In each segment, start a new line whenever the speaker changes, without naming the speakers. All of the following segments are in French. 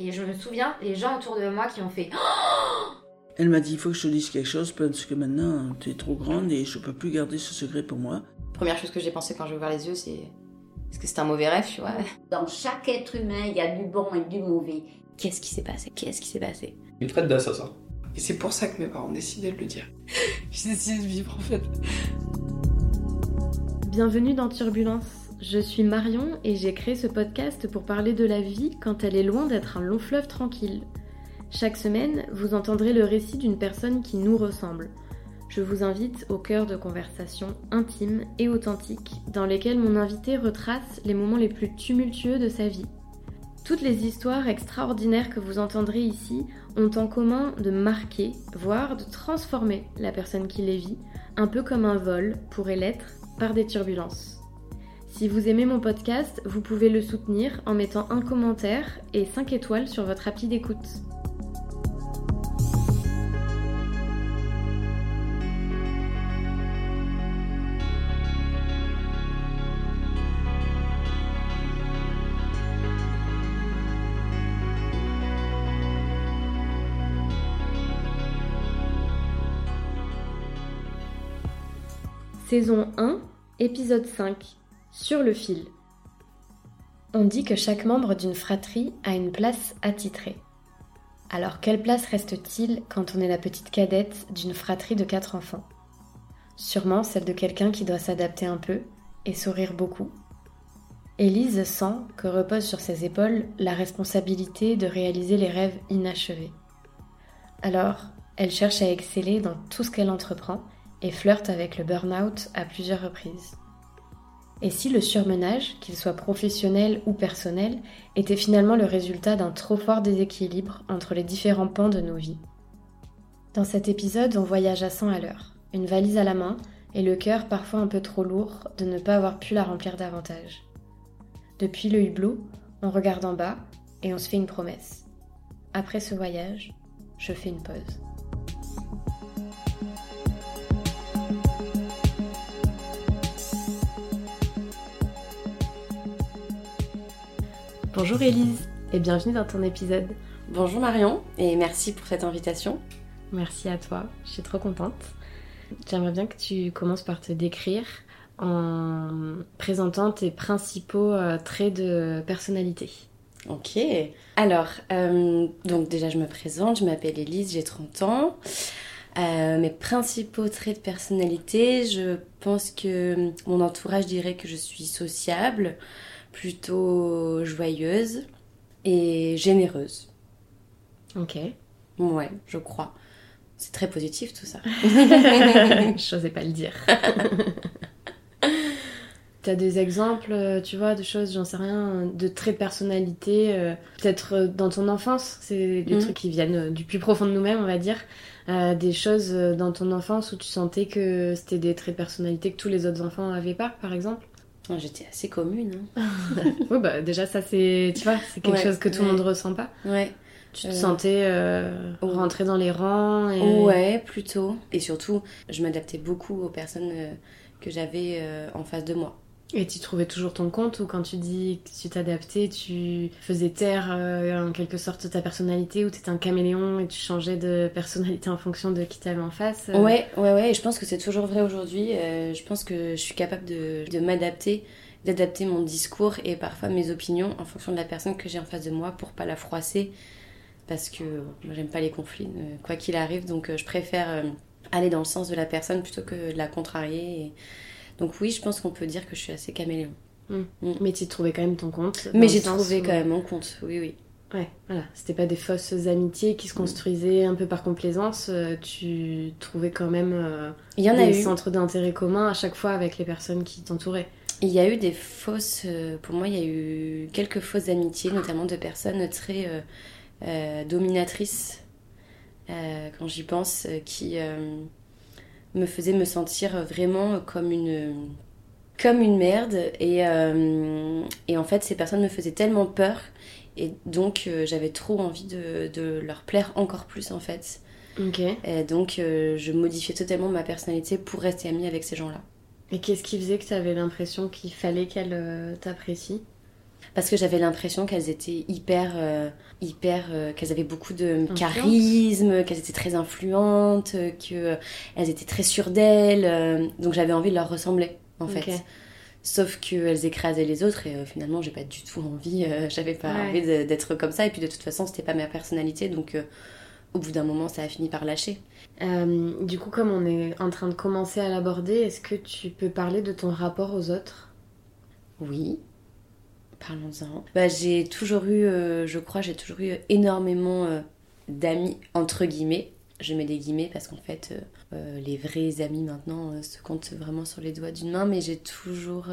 Et je me souviens, les gens autour de moi qui ont fait
Elle m'a dit il faut que je te dise quelque chose parce que maintenant tu es trop grande et je peux plus garder ce secret pour moi.
Première chose que j'ai pensé quand j'ai ouvert les yeux, c'est est-ce que c'est un mauvais rêve, tu vois?
Dans chaque être humain, il y a du bon et du mauvais.
Qu'est-ce qui s'est passé? Qu'est-ce qui s'est passé?
Il traite d'assassin.
Et c'est pour ça que mes parents ont décidé de le dire. J'ai décidé de vivre en fait.
Bienvenue dans Turbulence. Je suis Marion et j'ai créé ce podcast pour parler de la vie quand elle est loin d'être un long fleuve tranquille. Chaque semaine, vous entendrez le récit d'une personne qui nous ressemble. Je vous invite au cœur de conversations intimes et authentiques dans lesquelles mon invité retrace les moments les plus tumultueux de sa vie. Toutes les histoires extraordinaires que vous entendrez ici ont en commun de marquer, voire de transformer la personne qui les vit, un peu comme un vol pourrait l'être par des turbulences. Si vous aimez mon podcast, vous pouvez le soutenir en mettant un commentaire et 5 étoiles sur votre appli d'écoute. Saison 1, épisode 5. Sur le fil. On dit que chaque membre d'une fratrie a une place attitrée. Alors quelle place reste-t-il quand on est la petite cadette d'une fratrie de quatre enfants? Sûrement celle de quelqu'un qui doit s'adapter un peu et sourire beaucoup. Élise sent que repose sur ses épaules la responsabilité de réaliser les rêves inachevés. Alors, elle cherche à exceller dans tout ce qu'elle entreprend et flirte avec le burn-out à plusieurs reprises. Et si le surmenage, qu'il soit professionnel ou personnel, était finalement le résultat d'un trop fort déséquilibre entre les différents pans de nos vies Dans cet épisode, on voyage à 100 à l'heure, une valise à la main et le cœur parfois un peu trop lourd de ne pas avoir pu la remplir davantage. Depuis le hublot, on regarde en bas et on se fait une promesse. Après ce voyage, je fais une pause. Bonjour Élise et bienvenue dans ton épisode.
Bonjour Marion et merci pour cette invitation.
Merci à toi, je suis trop contente. J'aimerais bien que tu commences par te décrire en présentant tes principaux euh, traits de personnalité.
Ok. Alors, euh, donc déjà je me présente, je m'appelle Élise, j'ai 30 ans. Euh, mes principaux traits de personnalité, je pense que mon entourage dirait que je suis sociable, plutôt joyeuse et généreuse.
Ok.
Ouais, je crois. C'est très positif tout ça.
Je n'osais pas le dire. T'as des exemples, euh, tu vois, de choses, j'en sais rien, de traits de personnalité, euh, peut-être euh, dans ton enfance, c'est des
Mhm.
trucs qui viennent du plus profond de nous-mêmes, on va dire. Euh, des choses dans ton enfance où tu sentais que c'était des traits de personnalité que tous les autres enfants avaient pas, par exemple?
J'étais assez commune. hein.
Oui, bah déjà, ça c'est, tu vois, c'est quelque
Ouais,
chose que tout le
ouais.
monde ressent pas.
Ouais.
Tu te
Euh,
sentais euh,
oh.
rentrer dans les rangs et...
Ouais, plutôt. Et surtout, je m'adaptais beaucoup aux personnes euh, que j'avais euh, en face de moi.
Et tu trouvais toujours ton compte ou quand tu dis que tu t'adaptais, tu faisais taire euh, en quelque sorte ta personnalité ou t'étais un caméléon et tu changeais de personnalité en fonction de qui t'avais en face euh,
Ouais, ouais, ouais. Et je pense que c'est toujours vrai aujourd'hui. Euh, je pense que je suis capable de, m'adapter, d'adapter mon discours et parfois mes opinions en fonction de la personne que j'ai en face de moi pour pas la froisser. Parce que moi, j'aime pas les conflits, quoi qu'il arrive. Donc, je préfère aller dans le sens de la personne plutôt que de la contrarier. Donc, oui, je pense qu'on peut dire que je suis assez caméléon.
Mais tu trouvais quand même ton compte.
Mais j'ai trouvé
où-
quand même mon compte, oui, oui.
Ouais, voilà. C'était pas des fausses amitiés qui se construisaient un peu par complaisance. euh, tu trouvais quand même euh,
Il y en a
des
eu.
centres d'intérêt communs à chaque fois avec les personnes qui t'entouraient.
Il y a eu des fausses. euh, Pour moi, il y a eu quelques fausses amitiés, notamment de personnes très euh, euh, dominatrices, euh, quand j'y pense, qui me faisaient me sentir vraiment comme une. comme une merde. Et, euh, et en fait, ces personnes me faisaient tellement peur. Et donc, euh, j'avais trop envie de, de leur plaire encore plus, en fait. Et donc, euh, je modifiais totalement ma personnalité pour rester amie avec ces gens-là.
Et qu'est-ce qui faisait que tu avais l'impression qu'il fallait qu'elle euh, t'apprécie?
Parce que j'avais l'impression qu'elles étaient hyper, euh, hyper, euh, qu'elles avaient beaucoup de charisme, qu'elles étaient très influentes, euh, qu'elles étaient très sûres d'elles. donc j'avais envie de leur ressembler, en fait. Sauf qu'elles écrasaient les autres et euh, finalement j'ai pas du tout envie, euh, j'avais pas
Ouais.
envie d'être comme ça. Et puis de toute façon c'était pas ma personnalité, donc euh, au bout d'un moment ça a fini par lâcher.
Du coup, comme on est en train de commencer à l'aborder, est-ce que tu peux parler de ton rapport aux autres?
Oui, parlons-en. Bah, j'ai toujours eu, euh, je crois, j'ai toujours eu énormément euh, d'amis, entre guillemets. Je mets des guillemets parce qu'en fait, euh, les vrais amis maintenant se comptent vraiment sur les doigts d'une main, mais j'ai toujours.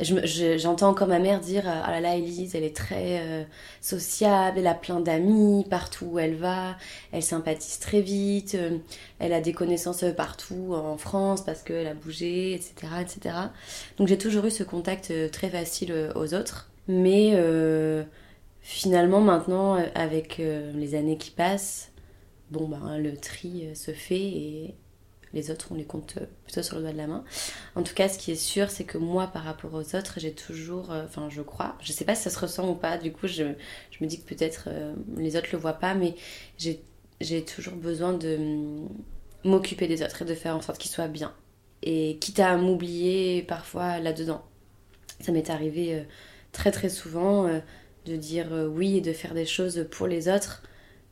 Euh, je J'entends encore ma mère dire euh, Ah là là, Elise, elle est très euh, sociable, elle a plein d'amis partout où elle va, elle sympathise très vite, euh, elle a des connaissances euh, partout en France parce qu'elle a bougé, etc. etc. Donc j'ai toujours eu ce contact euh, très facile aux autres. Mais euh, finalement, maintenant, avec les années qui passent, bon, ben, le tri se fait et les autres, on les compte euh, plutôt sur le doigt de la main. En tout cas, ce qui est sûr, c'est que moi, par rapport aux autres, j'ai toujours, euh, enfin, je crois, je sais pas si ça se ressent ou pas, du coup, je, me dis que peut-être euh, les autres le voient pas, mais j'ai toujours besoin de hum, m'occuper des autres et de faire en sorte qu'ils soient bien et quitte à m'oublier parfois là-dedans. Ça m'est arrivé très très souvent de dire oui et de faire des choses pour les autres,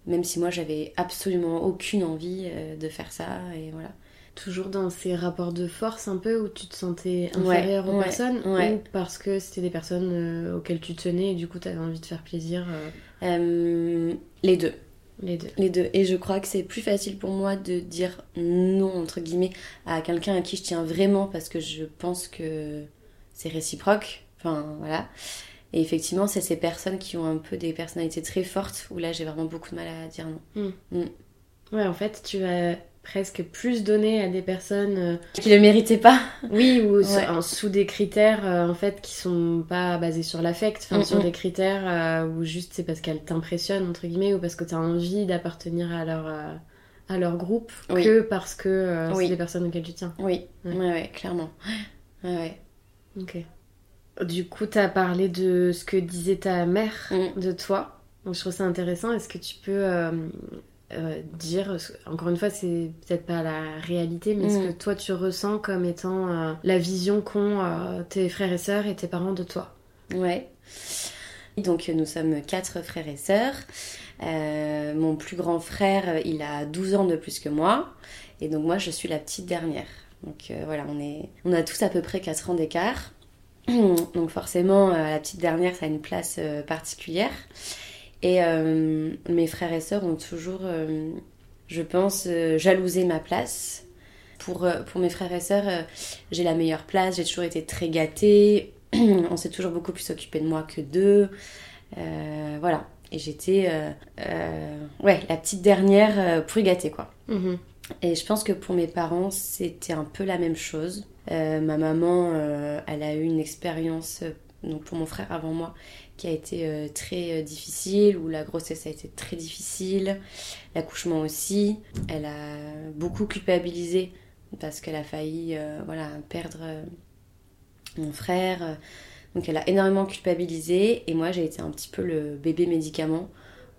même si moi j'avais absolument aucune envie de faire ça et voilà.
Toujours dans ces rapports de force un peu où tu te sentais
Ouais,
inférieure aux
ouais,
personnes
ouais.
ou parce que c'était des personnes euh, auxquelles tu tenais et du coup tu avais envie de faire plaisir euh,
Euh, les deux.
les deux.
Les deux. Et je crois que c'est plus facile pour moi de dire non, entre guillemets, à quelqu'un à qui je tiens vraiment parce que je pense que c'est réciproque. Enfin, voilà. Et effectivement, c'est ces personnes qui ont un peu des personnalités très fortes où là, j'ai vraiment beaucoup de mal à dire non.
Ouais, en fait, tu vas presque plus donner à des personnes euh,
Qui le méritaient pas.
oui ou
Ouais.
sous- des critères euh, en fait qui sont pas basés sur l'affect, enfin
Mm,
sur
mm.
des critères euh, où juste c'est parce qu'elles t'impressionnent entre guillemets ou parce que tu as envie d'appartenir à leur euh, à leur groupe
Oui.
que parce que euh,
Oui.
c'est des personnes auxquelles tu tiens.
Oui,
Ouais.
ouais, ouais, clairement. Ouais.
Ok. Du coup, tu as parlé de ce que disait ta mère
Mm.
de toi. Donc, je trouve ça intéressant. Est-ce que tu peux euh, dire, encore une fois, c'est peut-être pas la réalité, mais ce
Mm.
que toi tu ressens comme étant euh, la vision qu'ont euh, tes frères et sœurs et tes parents de toi
Ouais. Donc nous sommes quatre frères et sœurs. Mon plus grand frère, il a 12 ans de plus que moi. Et donc moi, je suis la petite dernière. Donc voilà, on, est, on a tous à peu près 4 ans d'écart. Donc forcément, la petite dernière, ça a une place particulière. Et euh, mes frères et sœurs ont toujours, euh, je pense, euh, jalousé ma place. Pour, pour mes frères et sœurs, j'ai la meilleure place, j'ai toujours été très gâtée. On s'est toujours beaucoup plus occupé de moi que d'eux. Euh, voilà. Et j'étais, euh, euh, ouais, la petite dernière pour gâter, quoi.
Mhm.
Et je pense que pour mes parents, c'était un peu la même chose. Ma maman, elle a eu une expérience, donc pour mon frère avant moi, qui a été euh, très euh, difficile, où la grossesse a été très difficile, l'accouchement aussi. Elle a beaucoup culpabilisé parce qu'elle a failli euh, voilà, perdre mon frère. Donc elle a énormément culpabilisé et moi j'ai été un petit peu le bébé médicament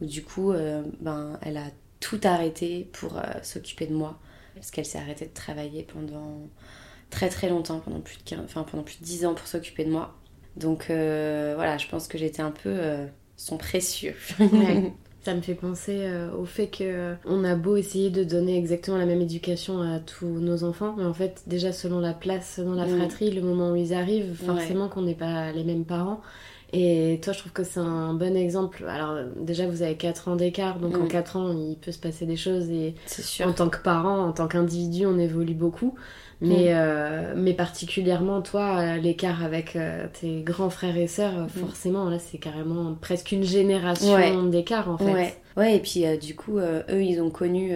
où du coup ben, elle a tout arrêté pour s'occuper de moi parce qu'elle s'est arrêtée de travailler pendant très très longtemps, pendant plus de, 15 enfin, pendant plus de 10 ans pour s'occuper de moi. Donc euh, voilà, je pense que j'étais un peu euh, son précieux.
Ouais. Ça me fait penser euh, au fait que euh, on a beau essayer de donner exactement la même éducation à tous nos enfants, mais en fait, déjà selon la place dans la
Mm.
fratrie, le moment où ils arrivent, forcément qu'on n'est pas les mêmes parents. Et toi, je trouve que c'est un bon exemple. Alors, déjà, vous avez 4 ans d'écart, donc en
Mm.
4 ans, il peut se passer des choses. Et
sûr.
en tant que parent, en tant qu'individu, on évolue beaucoup. Mais,
Mm.
euh, mais particulièrement, toi, l'écart avec euh, tes grands frères et sœurs, euh, forcément, là, c'est carrément presque une génération
Mm. Ouais.
d'écart, en fait.
Ouais, ouais et puis euh, du coup, eux, ils ont connu,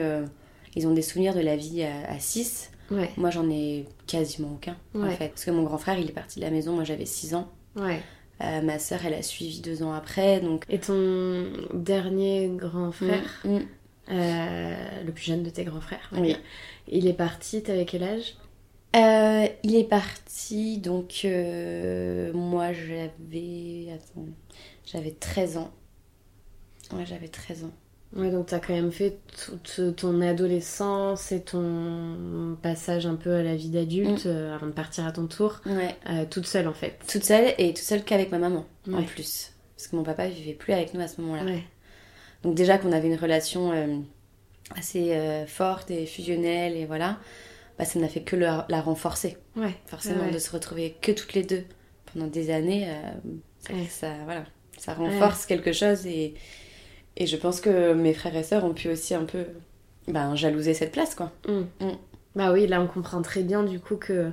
ils ont des souvenirs de la vie à 6.
Ouais,
Moi, j'en ai quasiment aucun, en fait. Parce que mon grand frère, il est parti de la maison, moi j'avais 6 ans.
ouais.
Euh, ma sœur, elle a suivi deux ans après, donc...
Et ton dernier grand frère,
Mm, mm.
euh, le plus jeune de tes grands frères,
Oui.
il est parti, t'avais quel âge?
Euh, il est parti, donc euh, moi j'avais. Attends, j'avais 13 ans. Ouais, j'avais 13 ans.
Ouais, donc t'as quand même fait toute ton adolescence et ton passage un peu à la vie d'adulte euh, avant de partir à ton tour,
Ouais.
euh, toute seule en fait.
Toute seule et toute seule qu'avec ma maman en plus. Parce que mon papa vivait plus avec nous à ce moment-là.
Ouais.
Donc déjà qu'on avait une relation euh, assez forte et fusionnelle et voilà, bah, ça n'a fait que la, la renforcer.
Ouais.
Forcément,
Ouais.
de se retrouver que toutes les deux pendant des années, euh, ça,
Ouais.
ça, voilà, ça renforce quelque chose et, et je pense que mes frères et sœurs ont pu aussi un peu ben, jalouser cette place quoi.
Mm.
Mm.
Bah oui, là on comprend très bien du coup que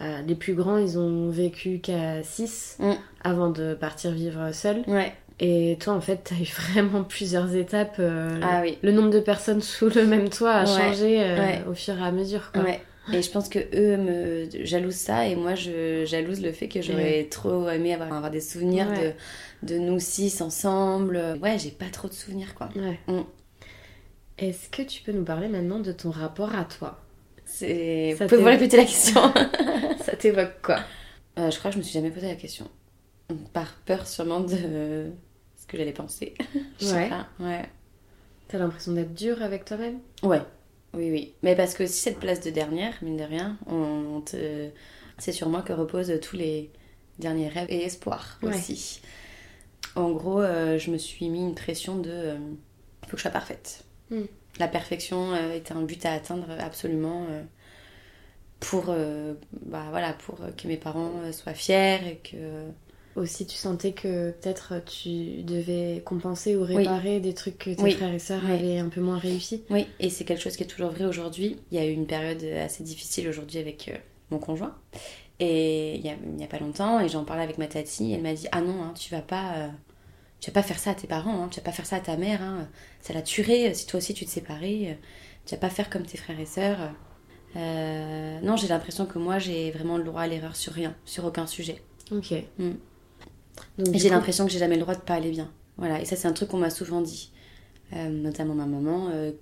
euh, les plus grands ils ont vécu qu'à 6
Mm.
avant de partir vivre seuls.
Ouais,
Et toi en fait t'as eu vraiment plusieurs étapes. euh,
ah oui.
Le nombre de personnes sous le même toit a
Ouais.
changé euh,
Ouais.
au fur et à mesure. Quoi.
Ouais. Et je pense que eux me jalousent ça et moi je jalouse le fait que j'aurais trop aimé avoir, avoir des souvenirs de, de nous six ensemble. Ouais, j'ai pas trop de souvenirs quoi.
Ouais.
Mm.
Est-ce que tu peux nous parler maintenant de ton rapport à toi?
C'est... Vous pouvez répéter la question
Ça t'évoque quoi?
Euh, Je crois que je me suis jamais posé la question. Par peur sûrement de que j'allais penser. Je sais
Ouais.
pas. Ouais.
T'as l'impression d'être dur avec toi-même?
Ouais. Oui, oui. Mais parce que si cette place de dernière, mine de rien, on, on te... c'est sur moi que reposent tous les derniers rêves et espoirs
Ouais.
aussi. En gros, euh, je me suis mis une pression de... euh, Il faut que je sois parfaite.
Mm.
La perfection euh, était un but à atteindre absolument euh, pour, euh, bah, voilà, pour que mes parents soient fiers et que...
Aussi, tu sentais que peut-être tu devais compenser ou réparer des trucs que tes
Oui.
frères et sœurs
Oui.
avaient un peu moins réussi.
Oui, et c'est quelque chose qui est toujours vrai aujourd'hui. Il y a eu une période assez difficile aujourd'hui avec euh, mon conjoint. Et il y a, pas longtemps, et j'en parlais avec ma tati, elle m'a dit Ah non, hein, tu vas pas. euh, tu vas pas faire ça à tes parents, hein, tu vas pas faire ça à ta mère, hein, ça la tuerait si toi aussi tu te séparais, euh, tu vas pas faire comme tes frères et sœurs. Euh, non, j'ai l'impression que moi j'ai vraiment le droit à l'erreur sur rien, sur aucun sujet.
Ok.
Mm. J'ai l'impression que j'ai jamais le droit de pas aller bien. Voilà, et ça c'est un truc qu'on m'a souvent dit, Euh, notamment ma maman. euh,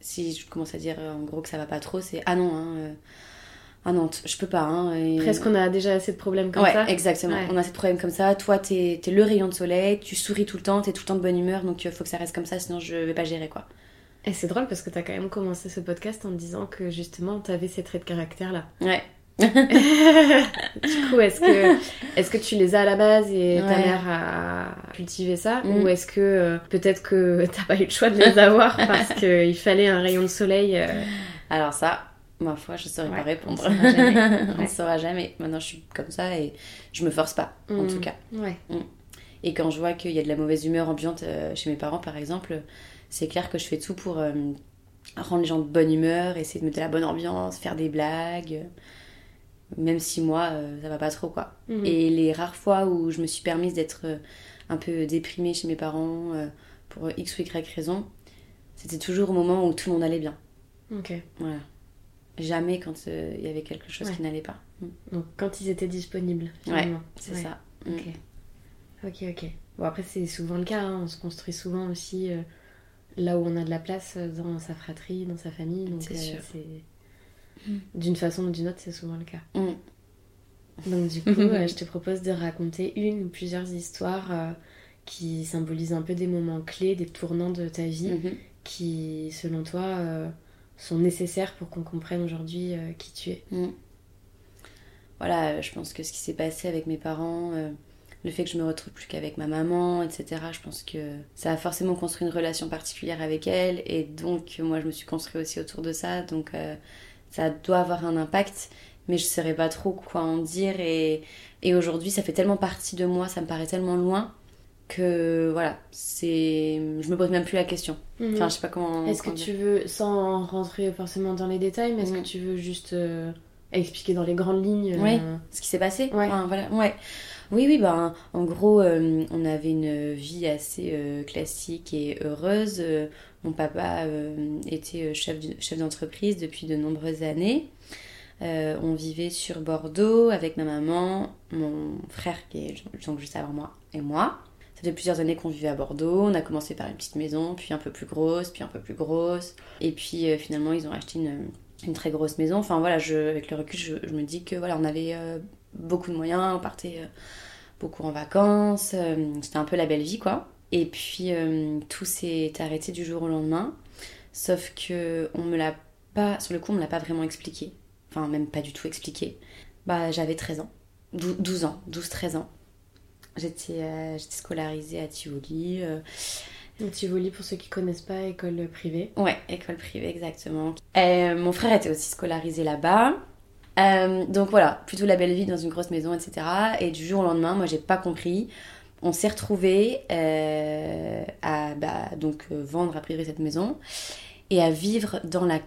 si je commence à dire euh, en gros que ça va pas trop, c'est ah non, hein, euh, ah non, je peux pas. Hein, et-
Presque on a déjà assez de problèmes comme
ouais,
ça.
exactement.
Ouais.
On a ces problèmes comme ça. Toi, t'es es le rayon de soleil, tu souris tout le temps, t'es tout le temps de bonne humeur, donc il faut que ça reste comme ça, sinon je vais pas gérer quoi.
Et c'est drôle parce que t'as quand même commencé ce podcast en disant que justement t'avais ces traits de caractère là.
Ouais.
du coup, est-ce que, est que tu les as à la base et ta
Ouais.
mère a cultivé ça
Mm.
Ou est-ce que euh, peut-être que t'as pas eu le choix de les avoir parce qu'il fallait un rayon de soleil euh,
Alors ça, ma foi, je saurais
Ouais,
pas
on
répondre.
saura jamais.
on
Ouais.
saura jamais. Maintenant, je suis comme ça et je me force pas, en
Mm.
tout cas.
Ouais.
Et quand je vois qu'il y a de la mauvaise humeur ambiante euh, chez mes parents, par exemple, c'est clair que je fais tout pour euh, rendre les gens de bonne humeur, essayer de mettre de la bonne ambiance, faire des blagues. Même si moi, euh, ça va pas trop, quoi.
Mhm.
Et les rares fois où je me suis permise d'être euh, un peu déprimée chez mes parents euh, pour X ou Y raison, c'était toujours au moment où tout le monde allait bien.
Ok.
Voilà. Jamais quand euh, il y avait quelque chose
Ouais.
qui n'allait pas. Mm.
Donc quand ils étaient disponibles, finalement.
C'est
Ouais.
ça. Mm.
Ok. Ok, ok. Bon, après, c'est souvent le cas. hein. On se construit souvent aussi euh, là où on a de la place dans sa fratrie, dans sa famille. Donc,
C'est
euh,
sûr.
C'est- D'une façon ou d'une autre, c'est souvent le cas.
Mm.
Donc, du coup, euh, je te propose de raconter une ou plusieurs histoires euh, qui symbolisent un peu des moments clés, des tournants de ta vie
Mhm.
qui, selon toi, euh, sont nécessaires pour qu'on comprenne aujourd'hui qui tu es.
Mm. Voilà, je pense que ce qui s'est passé avec mes parents, le fait que je me retrouve plus qu'avec ma maman, etc., je pense que ça a forcément construit une relation particulière avec elle, et donc moi je me suis construit aussi autour de ça, donc ça doit avoir un impact, mais je ne saurais pas trop quoi en dire, et, et aujourd'hui ça fait tellement partie de moi, ça me paraît tellement loin, que voilà, c'est je me pose même plus la question. Enfin, je sais pas comment.
Mhm. Est-ce que tu veux, sans rentrer forcément dans les détails, mais est-ce
Mhm.
que tu veux juste euh, expliquer dans les grandes lignes euh,
ce qui s'est passé
Ouais.
Enfin, voilà, ouais. Oui, oui, ben, en gros, euh, on avait une vie assez euh, classique et heureuse. Euh, mon papa était chef chef d'entreprise depuis de nombreuses années. On vivait sur Bordeaux avec ma maman, mon frère qui est donc juste avant moi et moi. Ça fait plusieurs années qu'on vivait à Bordeaux. On a commencé par une petite maison, puis un peu plus grosse, puis un peu plus grosse. Et puis finalement, ils ont acheté une, très grosse maison. Enfin voilà, je, avec le recul, je, je me dis que voilà, on avait beaucoup de moyens, on partait euh, beaucoup en vacances, euh, c'était un peu la belle vie quoi. Et puis euh, tout s'est arrêté du jour au lendemain, sauf que on me l'a pas, sur le coup, on me l'a pas vraiment expliqué. Enfin, même pas du tout expliqué. Bah, j'avais 13 ans, Dou- 12 ans, 12-13 ans. J'étais euh, scolarisée à Tivoli. euh,
Donc Tivoli, pour ceux qui connaissent pas, école privée.
Ouais, école privée, exactement. Euh, mon frère était aussi scolarisé là-bas. Euh, donc voilà, plutôt la belle vie dans une grosse maison, etc. Et du jour au lendemain, moi j'ai pas compris. On s'est retrouvés euh, à bah, donc euh, vendre a priori cette maison et à vivre dans la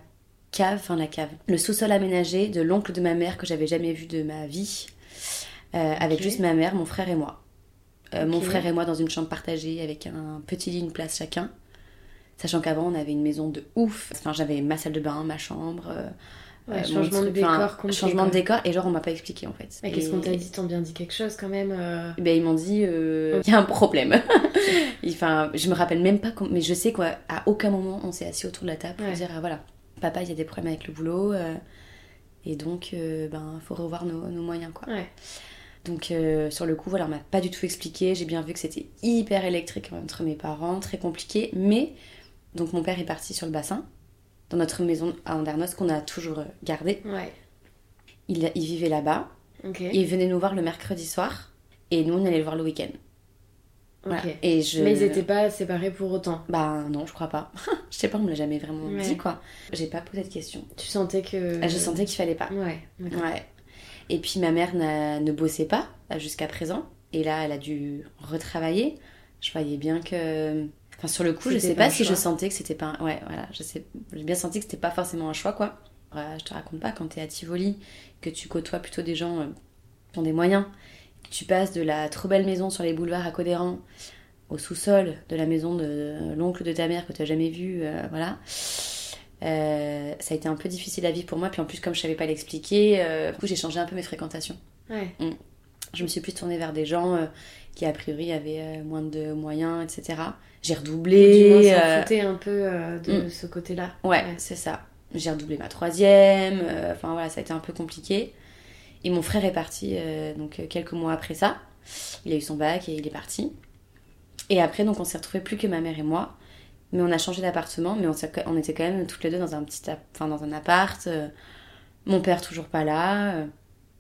cave, enfin la cave, le sous-sol aménagé de l'oncle de ma mère que j'avais jamais vu de ma vie, avec juste ma mère, mon frère et moi. Mon frère et moi dans une chambre partagée avec un petit lit, une place chacun. Sachant qu'avant, on avait une maison de ouf. Enfin, j'avais ma salle de bain, ma chambre. Euh,
Ouais, changement de décor
Changement de
quoi.
décor, et genre, on m'a pas expliqué en fait.
Mais qu'est-ce qu'on t'a dit? T'ont bien dit quelque chose quand même euh,
ben, ils m'ont dit, euh, il y a un problème. enfin, je me rappelle même pas, mais je sais qu'à aucun moment on s'est assis autour de la table pour
Ouais.
dire, ah, voilà, papa, il y a des problèmes avec le boulot, euh, et donc, ben, faut revoir nos, nos moyens, quoi.
Ouais.
Donc, sur le coup, voilà, on m'a pas du tout expliqué. J'ai bien vu que c'était hyper électrique entre mes parents, très compliqué, mais, donc, mon père est parti sur le bassin, dans notre maison à Andernos, qu'on a toujours gardée.
Ouais.
Il, il vivait là-bas,
Ok.
et il venait nous voir le mercredi soir, et nous, on allait le voir le week-end. Voilà. Et je...
Mais ils étaient pas séparés pour autant.
Bah non, je crois pas. je sais pas, on me l'a jamais vraiment
Ouais.
dit quoi. J'ai pas posé de questions.
Tu sentais que.
Ah, Je sentais qu'il fallait pas.
Ouais.
Ouais. Et puis ma mère ne bossait pas euh, jusqu'à présent. Et là, elle a dû retravailler. Je voyais bien que. Enfin, sur le coup, je sais
pas
si je sentais que c'était pas. un- Ouais, voilà. Je sais... J'ai bien senti que c'était pas forcément un choix, quoi. Voilà, je te raconte pas quand t'es à Tivoli, que tu côtoies plutôt des gens euh, qui ont des moyens. que Tu passes de la trop belle maison sur les boulevards à Codéran au sous-sol de la maison de l'oncle de ta mère que tu n'as jamais vu, euh, voilà. Euh, ça a été un peu difficile à vivre pour moi, puis en plus, comme je savais pas l'expliquer, euh, du coup, j'ai changé un peu mes fréquentations.
Ouais.
Je me suis plus tournée vers des gens euh, qui, a priori, avaient euh, moins de moyens, etc. J'ai
Du moins,
redoublé. euh,
foutait un peu de
mm.
ce côté-là.
Ouais, c'est ça. J'ai redoublé ma troisième. Enfin voilà, ça a été un peu compliqué. Et mon frère est parti donc quelques mois après ça. Il a eu son bac et il est parti. Et après, donc on s'est retrouvés plus que ma mère et moi. Mais on a changé d'appartement, mais on, était quand même toutes les deux dans un petit, enfin dans un appart. euh, mon père toujours pas là. euh.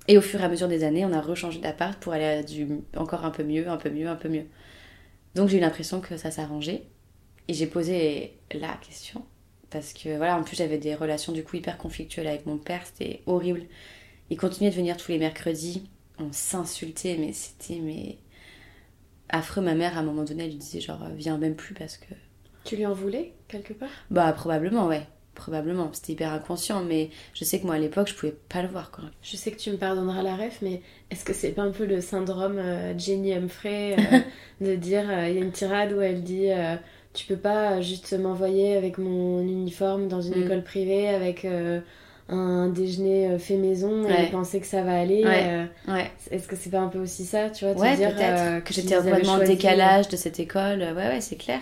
Et au fur et à mesure des années, on a rechangé d'appart pour aller à du encore un peu mieux, un peu mieux, un peu mieux. Donc j'ai eu l'impression que ça s'arrangeait. Et j'ai posé la question parce que voilà, en plus j'avais des relations du coup hyper conflictuelles avec mon père, c'était horrible. Il continuait de venir tous les mercredis, on s'insultait, mais c'était mais affreux. Ma mère à un moment donné, elle lui disait genre viens même plus parce que
Tu lui en voulais, quelque part?
Bah probablement ouais, probablement. C'était hyper inconscient, mais je sais que moi à l'époque je pouvais pas le voir quoi.
Je sais que tu me pardonneras la ref, mais est-ce que c'est pas un peu le syndrome euh, Jenny Humphrey euh, de dire, euh, il y a une tirade où elle dit tu peux pas juste m'envoyer avec mon uniforme dans une
Mm.
école privée avec un déjeuner fait maison et penser que ça va aller.
Ouais.
euh,
Ouais,
est-ce que c'est pas un peu aussi ça, tu vois, te
ouais
dire
peut-être
euh,
que j'étais en décalage de cette école. Ouais ouais, c'est clair.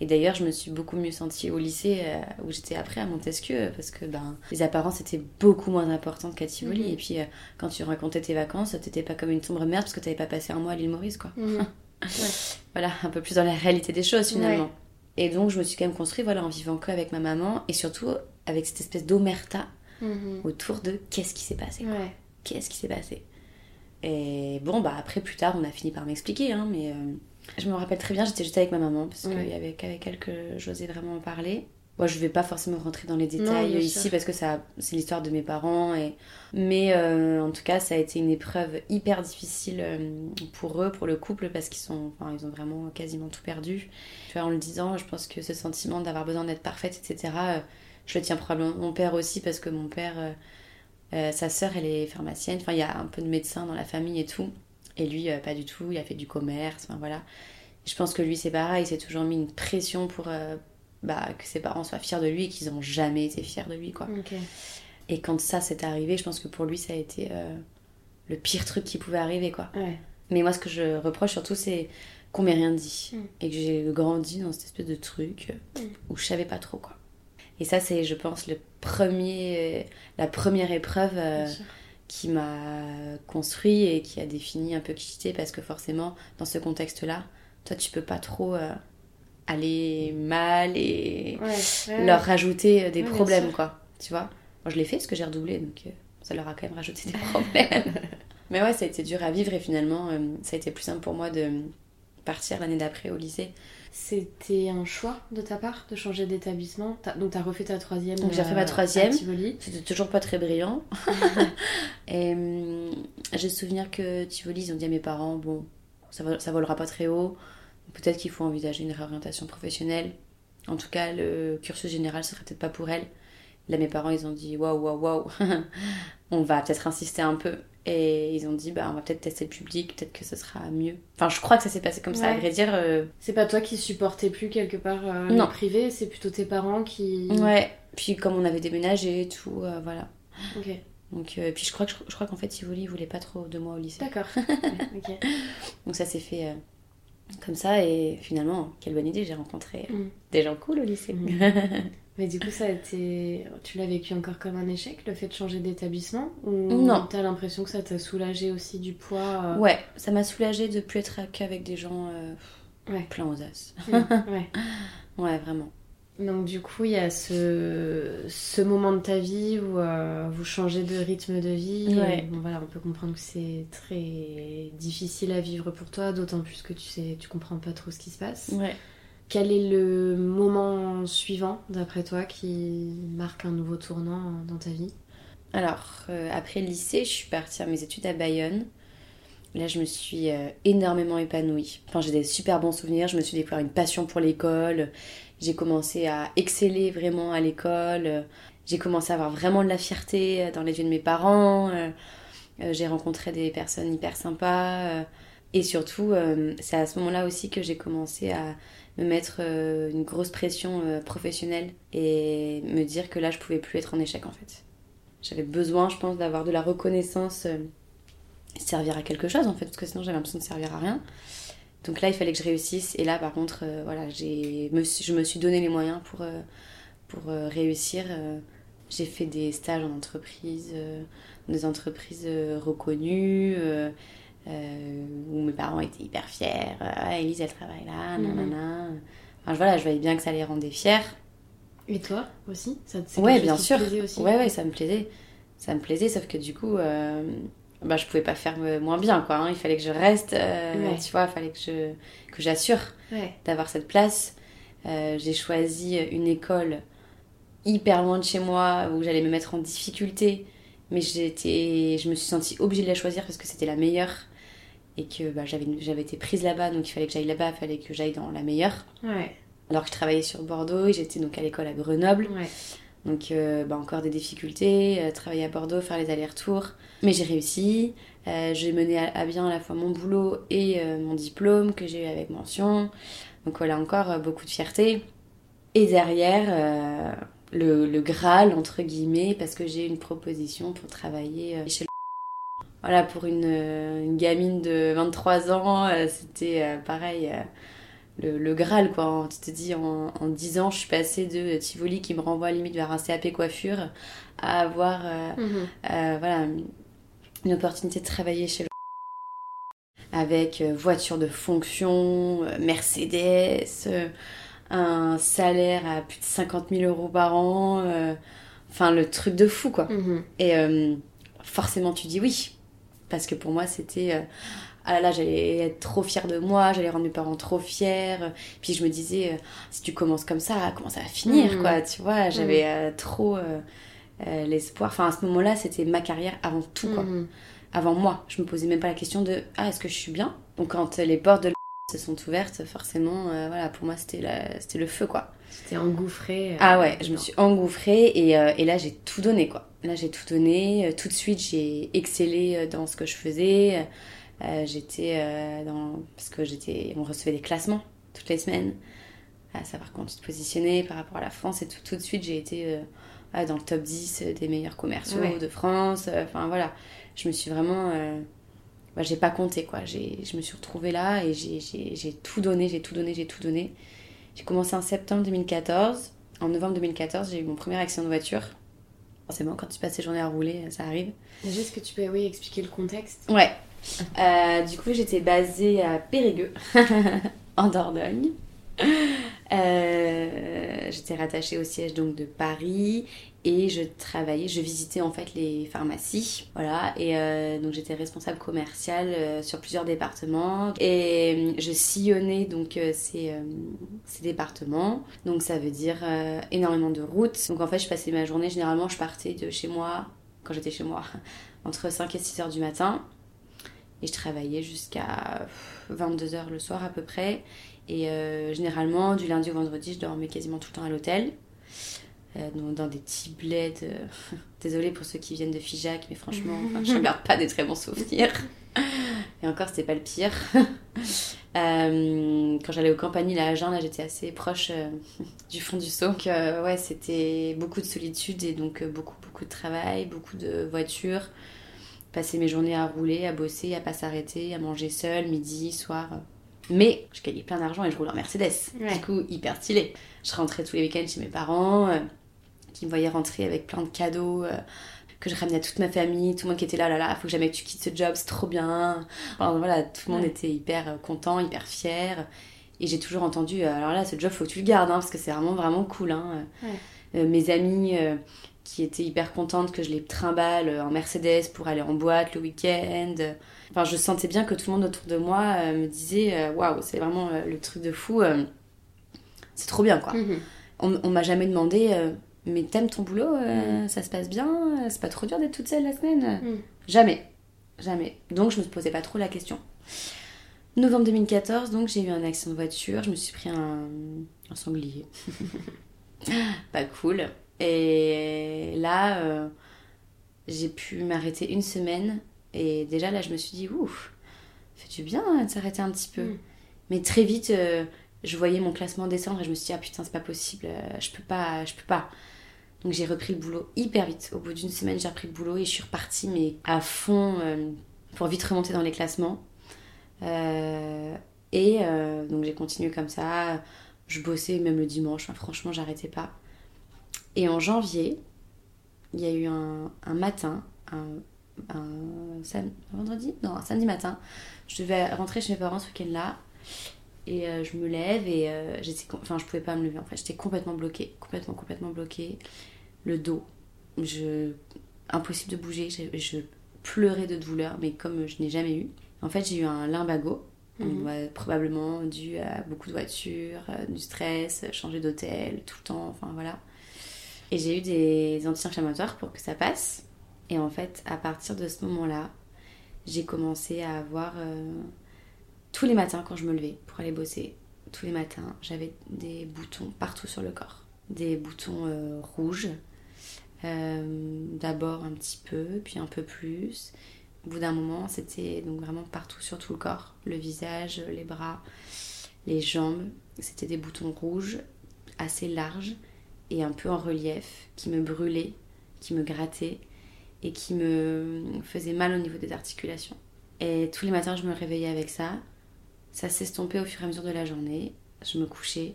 Et d'ailleurs, je me suis beaucoup mieux sentie au lycée euh, où j'étais après à Montesquieu parce que ben, les apparences étaient beaucoup moins importantes qu'à Tivoli.
Mhm.
Et puis, euh, quand tu racontais tes vacances, t'étais pas comme une sombre merde parce que t'avais pas passé un mois à l'île Maurice, quoi.
Mhm.
Voilà, un peu plus dans la réalité des choses finalement. Et donc, je me suis quand même construite voilà, en vivant que avec ma maman et surtout avec cette espèce d'omerta
Mhm.
autour de qu'est-ce qui s'est passé.
Ouais.
Qu'est-ce qui s'est passé Et bon, bah après, plus tard, on a fini par m'expliquer, hein, mais euh, je me rappelle très bien, j'étais juste avec ma maman, parce qu'il y avait qu'avec elle que j'osais vraiment en parler. Moi, je vais pas forcément rentrer dans les détails ici,
sûr.
parce que ça, c'est l'histoire de mes parents, et... mais euh, en tout cas, ça a été une épreuve hyper difficile euh, pour eux, pour le couple, parce qu'ils sont, enfin, ils ont vraiment quasiment tout perdu. Tu vois, en le disant, je pense que ce sentiment d'avoir besoin d'être parfaite, etc., euh, je le tiens probablement mon père aussi, parce que mon père... euh, euh, sa sœur, elle est pharmacienne. Enfin, il y a un peu de médecins dans la famille et tout. Et lui, euh, pas du tout. Il a fait du commerce. Enfin, voilà. Je pense que lui, c'est pareil. Il s'est toujours mis une pression pour euh, bah, que ses parents soient fiers de lui et qu'ils n'ont jamais été fiers de lui, quoi. Et quand ça s'est arrivé, je pense que pour lui, ça a été euh, le pire truc qui pouvait arriver, quoi.
Ouais.
Mais moi, ce que je reproche surtout, c'est qu'on m'ait rien dit.
Mm.
Et que j'ai grandi dans cette espèce de truc
Mm.
où je savais pas trop, quoi. Et ça, c'est, je pense, le premier, la première épreuve euh. Qui m'a construit et qui a défini un peu qui j'étais parce que forcément, dans ce contexte-là, toi, tu peux pas trop euh, aller mal et
Ouais, ouais,
leur rajouter euh, des
Ouais,
problèmes, quoi. Tu vois Moi, je l'ai fait parce que j'ai redoublé, donc euh, ça leur a quand même rajouté des problèmes. Mais ouais, ça a été dur à vivre et finalement, euh, ça a été plus simple pour moi de partir l'année d'après au lycée.
C'était un choix de ta part de changer d'établissement Donc, tu as refait ta troisième
Donc, j'ai refait ma
euh,
troisième. C'était toujours pas très brillant. et hum, j'ai le souvenir que Tivoli, ils ont dit à mes parents bon, ça, vol- ça volera pas très haut. Peut-être qu'il faut envisager une réorientation professionnelle. En tout cas, le cursus général serait peut-être pas pour elle. Là, mes parents, ils ont dit waouh, waouh, waouh, on va peut-être insister un peu. Et ils ont dit bah, on va peut-être tester le public, peut-être que ce sera mieux. Enfin, je crois que ça s'est passé comme ça, à
Ouais.
vrai dire. euh,
C'est pas toi qui supportais plus quelque part euh,
Non.
le privé, c'est plutôt tes parents qui.
Ouais. Puis, comme on avait déménagé et tout, euh, voilà.
Ok,
Donc, puis je crois que je, crois qu'en fait, Tivoli, il voulait pas trop de moi au lycée.
d'accord. Ouais, ok.
Donc ça s'est fait comme ça et finalement, quelle bonne idée, j'ai rencontré
Mm.
des gens cool au lycée.
Mm. Mais du coup, ça a été. Tu l'as vécu encore comme un échec, le fait de changer d'établissement? Ou
Non.
t'as l'impression que ça t'a soulagé aussi du poids euh,
ouais, ça m'a soulagée de plus être qu'avec des gens euh,
Ouais.
pleins aux as.
Mm, ouais.
Ouais, vraiment.
Donc du coup, il y a ce, ce moment de ta vie où euh, vous changez de rythme de vie.
Ouais.
Et, bon, voilà, on peut comprendre que c'est très difficile à vivre pour toi, d'autant plus que tu sais, tu comprends pas trop ce qui se passe.
Ouais.
Quel est le moment suivant, d'après toi, qui marque un nouveau tournant dans ta vie?
Alors, euh, après le lycée, je suis partie à mes études à Bayonne. Là, je me suis euh, énormément épanouie. Enfin, j'ai des super bons souvenirs. Je me suis découvert une passion pour l'école. J'ai commencé à exceller vraiment à l'école. J'ai commencé à avoir vraiment de la fierté euh, dans les yeux de mes parents. J'ai rencontré des personnes hyper sympas. et surtout, c'est à ce moment-là aussi que j'ai commencé à me mettre euh, une grosse pression euh, professionnelle et me dire que là, je pouvais plus être en échec en fait. J'avais besoin, je pense, d'avoir de la reconnaissance, euh, servir à quelque chose en fait, parce que sinon j'avais l'impression de servir à rien. Donc là, il fallait que je réussisse. Et là, par contre, euh, voilà, j'ai, je me suis donné les moyens pour, pour réussir. j'ai fait des stages en entreprise, des entreprises reconnues, où mes parents étaient hyper fiers. Euh, ah, Elise, elle travaille là,
Mhm.
nanana. Enfin, voilà, je voyais bien que ça les rendait fiers.
Et toi aussi? Ça,
Ouais, bien sûr.
aussi?
Ouais, ouais, ça me plaisait. Ça me plaisait, sauf que du coup, euh, bah, je pouvais pas faire euh, moins bien, quoi. hein. Il fallait que je reste, euh,
Ouais.
tu vois, il fallait que je que j'assure
Ouais.
d'avoir cette place. Euh, j'ai choisi une école hyper loin de chez moi, où j'allais me mettre en difficulté, mais j'étais, je me suis sentie obligée de la choisir parce que c'était la meilleure et que bah, j'avais, j'avais été prise là-bas, donc il fallait que j'aille là-bas, il fallait que j'aille dans la meilleure.
Ouais.
Alors que je travaillais sur Bordeaux et j'étais donc à l'école à Grenoble.
Ouais.
Donc, euh, bah, encore des difficultés, euh, travailler à Bordeaux, faire les allers-retours. Mais j'ai réussi. Euh, j'ai mené à, à bien à la fois mon boulot et euh, mon diplôme que j'ai eu avec mention. Donc, voilà, encore euh, beaucoup de fierté. Et derrière, euh, le, le Graal, entre guillemets, parce que j'ai une proposition pour travailler chez le. Voilà, pour une, euh, une gamine de 23 ans, euh, c'était euh, pareil. le, le Graal, quoi. Tu te dis, en, en 10 ans, je suis passée de Tivoli qui me renvoie limite vers un CAP coiffure à avoir euh,
Mhm.
euh, voilà, une opportunité de travailler chez le avec euh, voiture de fonction, Mercedes, un salaire à plus de 50 000 euros par an, enfin le truc de fou quoi.
Mhm.
Et forcément, tu dis oui. Parce que pour moi, c'était. euh, ah là là, j'allais être trop fière de moi, j'allais rendre mes parents trop fiers. Puis je me disais, euh, si tu commences comme ça, comment ça va finir,
Mhm.
quoi, tu vois? J'avais euh, trop l'espoir. Enfin, à ce moment-là, c'était ma carrière avant tout, quoi.
Mhm.
Avant moi. Je me posais même pas la question de, ah, est-ce que je suis bien? Donc quand les portes de se sont ouvertes, forcément, euh, voilà, pour moi, c'était la- c'était le feu, quoi.
T'es engouffré. euh,
Ah ouais, je me suis engouffrée et, euh, et là j'ai tout donné quoi. Là j'ai tout donné, tout de suite j'ai excellé dans ce que je faisais. J'étais dans parce que j'étais on recevait des classements toutes les semaines à savoir comment tu te positionnais par rapport à la France et tout, tout de suite j'ai été ah, dans le top 10 des meilleurs commerciaux
Ouais.
de France. Enfin voilà, je me suis vraiment bah, j'ai pas compté quoi. Je me suis retrouvée là et j'ai- tout donné, j'ai tout donné, j'ai tout donné. J'ai commencé en septembre 2014 en novembre 2014, j'ai eu mon premier accident de voiture. Forcément, quand tu passes tes journées à rouler, ça arrive.
Est-ce que tu peux oui, expliquer le contexte
Ouais. Euh, du coup, j'étais basée à Périgueux, en Dordogne. Euh, j'étais rattachée au siège donc de Paris et je travaillais, je visitais en fait les pharmacies, voilà, et euh, donc j'étais responsable commerciale euh, sur plusieurs départements et je sillonnais donc euh, ces, euh, ces départements, donc ça veut dire euh, énormément de routes. Donc en fait, je passais ma journée généralement, je partais de chez moi quand j'étais chez moi entre 5 et 6 heures du matin et je travaillais jusqu'à 22 heures le soir à peu près. Et euh, généralement, du lundi au vendredi, je dormais quasiment tout le temps à l'hôtel. Euh, dans, dans des petits bleds. euh, Désolée pour ceux qui viennent de Figeac, mais franchement, enfin, je ne garde pas des très bons souvenirs. Et encore, c'était pas le pire. Euh, quand j'allais au Campagny, là, à Agen, là, j'étais assez proche euh, du fond du seau. Donc, euh, ouais, c'était beaucoup de solitude et donc beaucoup, beaucoup de travail, beaucoup de voitures. Passer mes journées à rouler, à bosser, à pas s'arrêter, à manger seule, midi, soir. Mais je gagnais plein d'argent et je roulais en Mercedes.
Ouais.
Du coup, hyper stylé. Je rentrais tous les week-ends chez mes parents, qui me voyaient rentrer avec plein de cadeaux, euh, que je ramenais à toute ma famille, tout le monde qui était là, là, là, faut que jamais que tu quittes ce job, c'est trop bien. Enfin, voilà, tout le monde
Ouais.
était hyper euh, content, hyper fier. Et j'ai toujours entendu, euh, alors là, ce job, faut que tu le gardes, hein, parce que c'est vraiment, vraiment cool. Hein.
Ouais.
Euh, mes amies euh, qui étaient hyper contentes que je les trimballe en Mercedes pour aller en boîte le week-end. Enfin, je sentais bien que tout le monde autour de moi euh, me disait waouh, c'est vraiment le truc de fou. c'est trop bien, quoi.
Mhm.
On, on m'a jamais demandé, mais t'aimes ton boulot euh, Ça se passe bien euh, C'est pas trop dur d'être toute seule la semaine?
Mm.
Jamais. Jamais. Donc je me posais pas trop la question. Novembre 2014, donc j'ai eu un accident de voiture, je me suis pris un, un sanglier. pas cool. Et là, euh, j'ai pu m'arrêter une semaine. Et déjà là, je me suis dit, ouf, fait du bien hein, de s'arrêter un petit peu.
Mm.
Mais très vite, euh, je voyais mon classement descendre et je me suis dit, ah putain, c'est pas possible, je peux pas, je peux pas. Donc j'ai repris le boulot hyper vite. Au bout d'une semaine, j'ai repris le boulot et je suis repartie, mais à fond, euh, pour vite remonter dans les classements. Euh, et euh, donc j'ai continué comme ça. Je bossais même le dimanche. Franchement, j'arrêtais pas. Et en janvier, il y a eu un, matin, un, vendredi? Non, samedi matin. Je devais rentrer chez mes parents ce week-end-là. Et je me lève et j'étais, enfin, je pouvais pas me lever en fait. J'étais complètement bloquée, complètement, complètement bloquée. Le dos, je, impossible de bouger. Je, je pleurais de douleur, mais comme je n'ai jamais eu. En fait, j'ai eu un limbago,
Mhm.
probablement dû à beaucoup de voitures, euh, du stress, changer d'hôtel tout le temps, enfin voilà. Et j'ai eu des anti-inflammatoires pour que ça passe. Et en fait, à partir de ce moment-là, j'ai commencé à avoir euh, tous les matins quand je me levais pour aller bosser, tous les matins, j'avais des boutons partout sur le corps. Des boutons euh, rouges. Euh, D'abord un petit peu, puis un peu plus. Au bout d'un moment, c'était donc vraiment partout sur tout le corps. Le visage, les bras, les jambes. C'était des boutons rouges, assez larges et un peu en relief, qui me brûlaient, qui me grattaient et qui me faisaient mal au niveau des articulations. Et tous les matins, je me réveillais avec ça. Ça s'estompait au fur et à mesure de la journée. Je me couchais,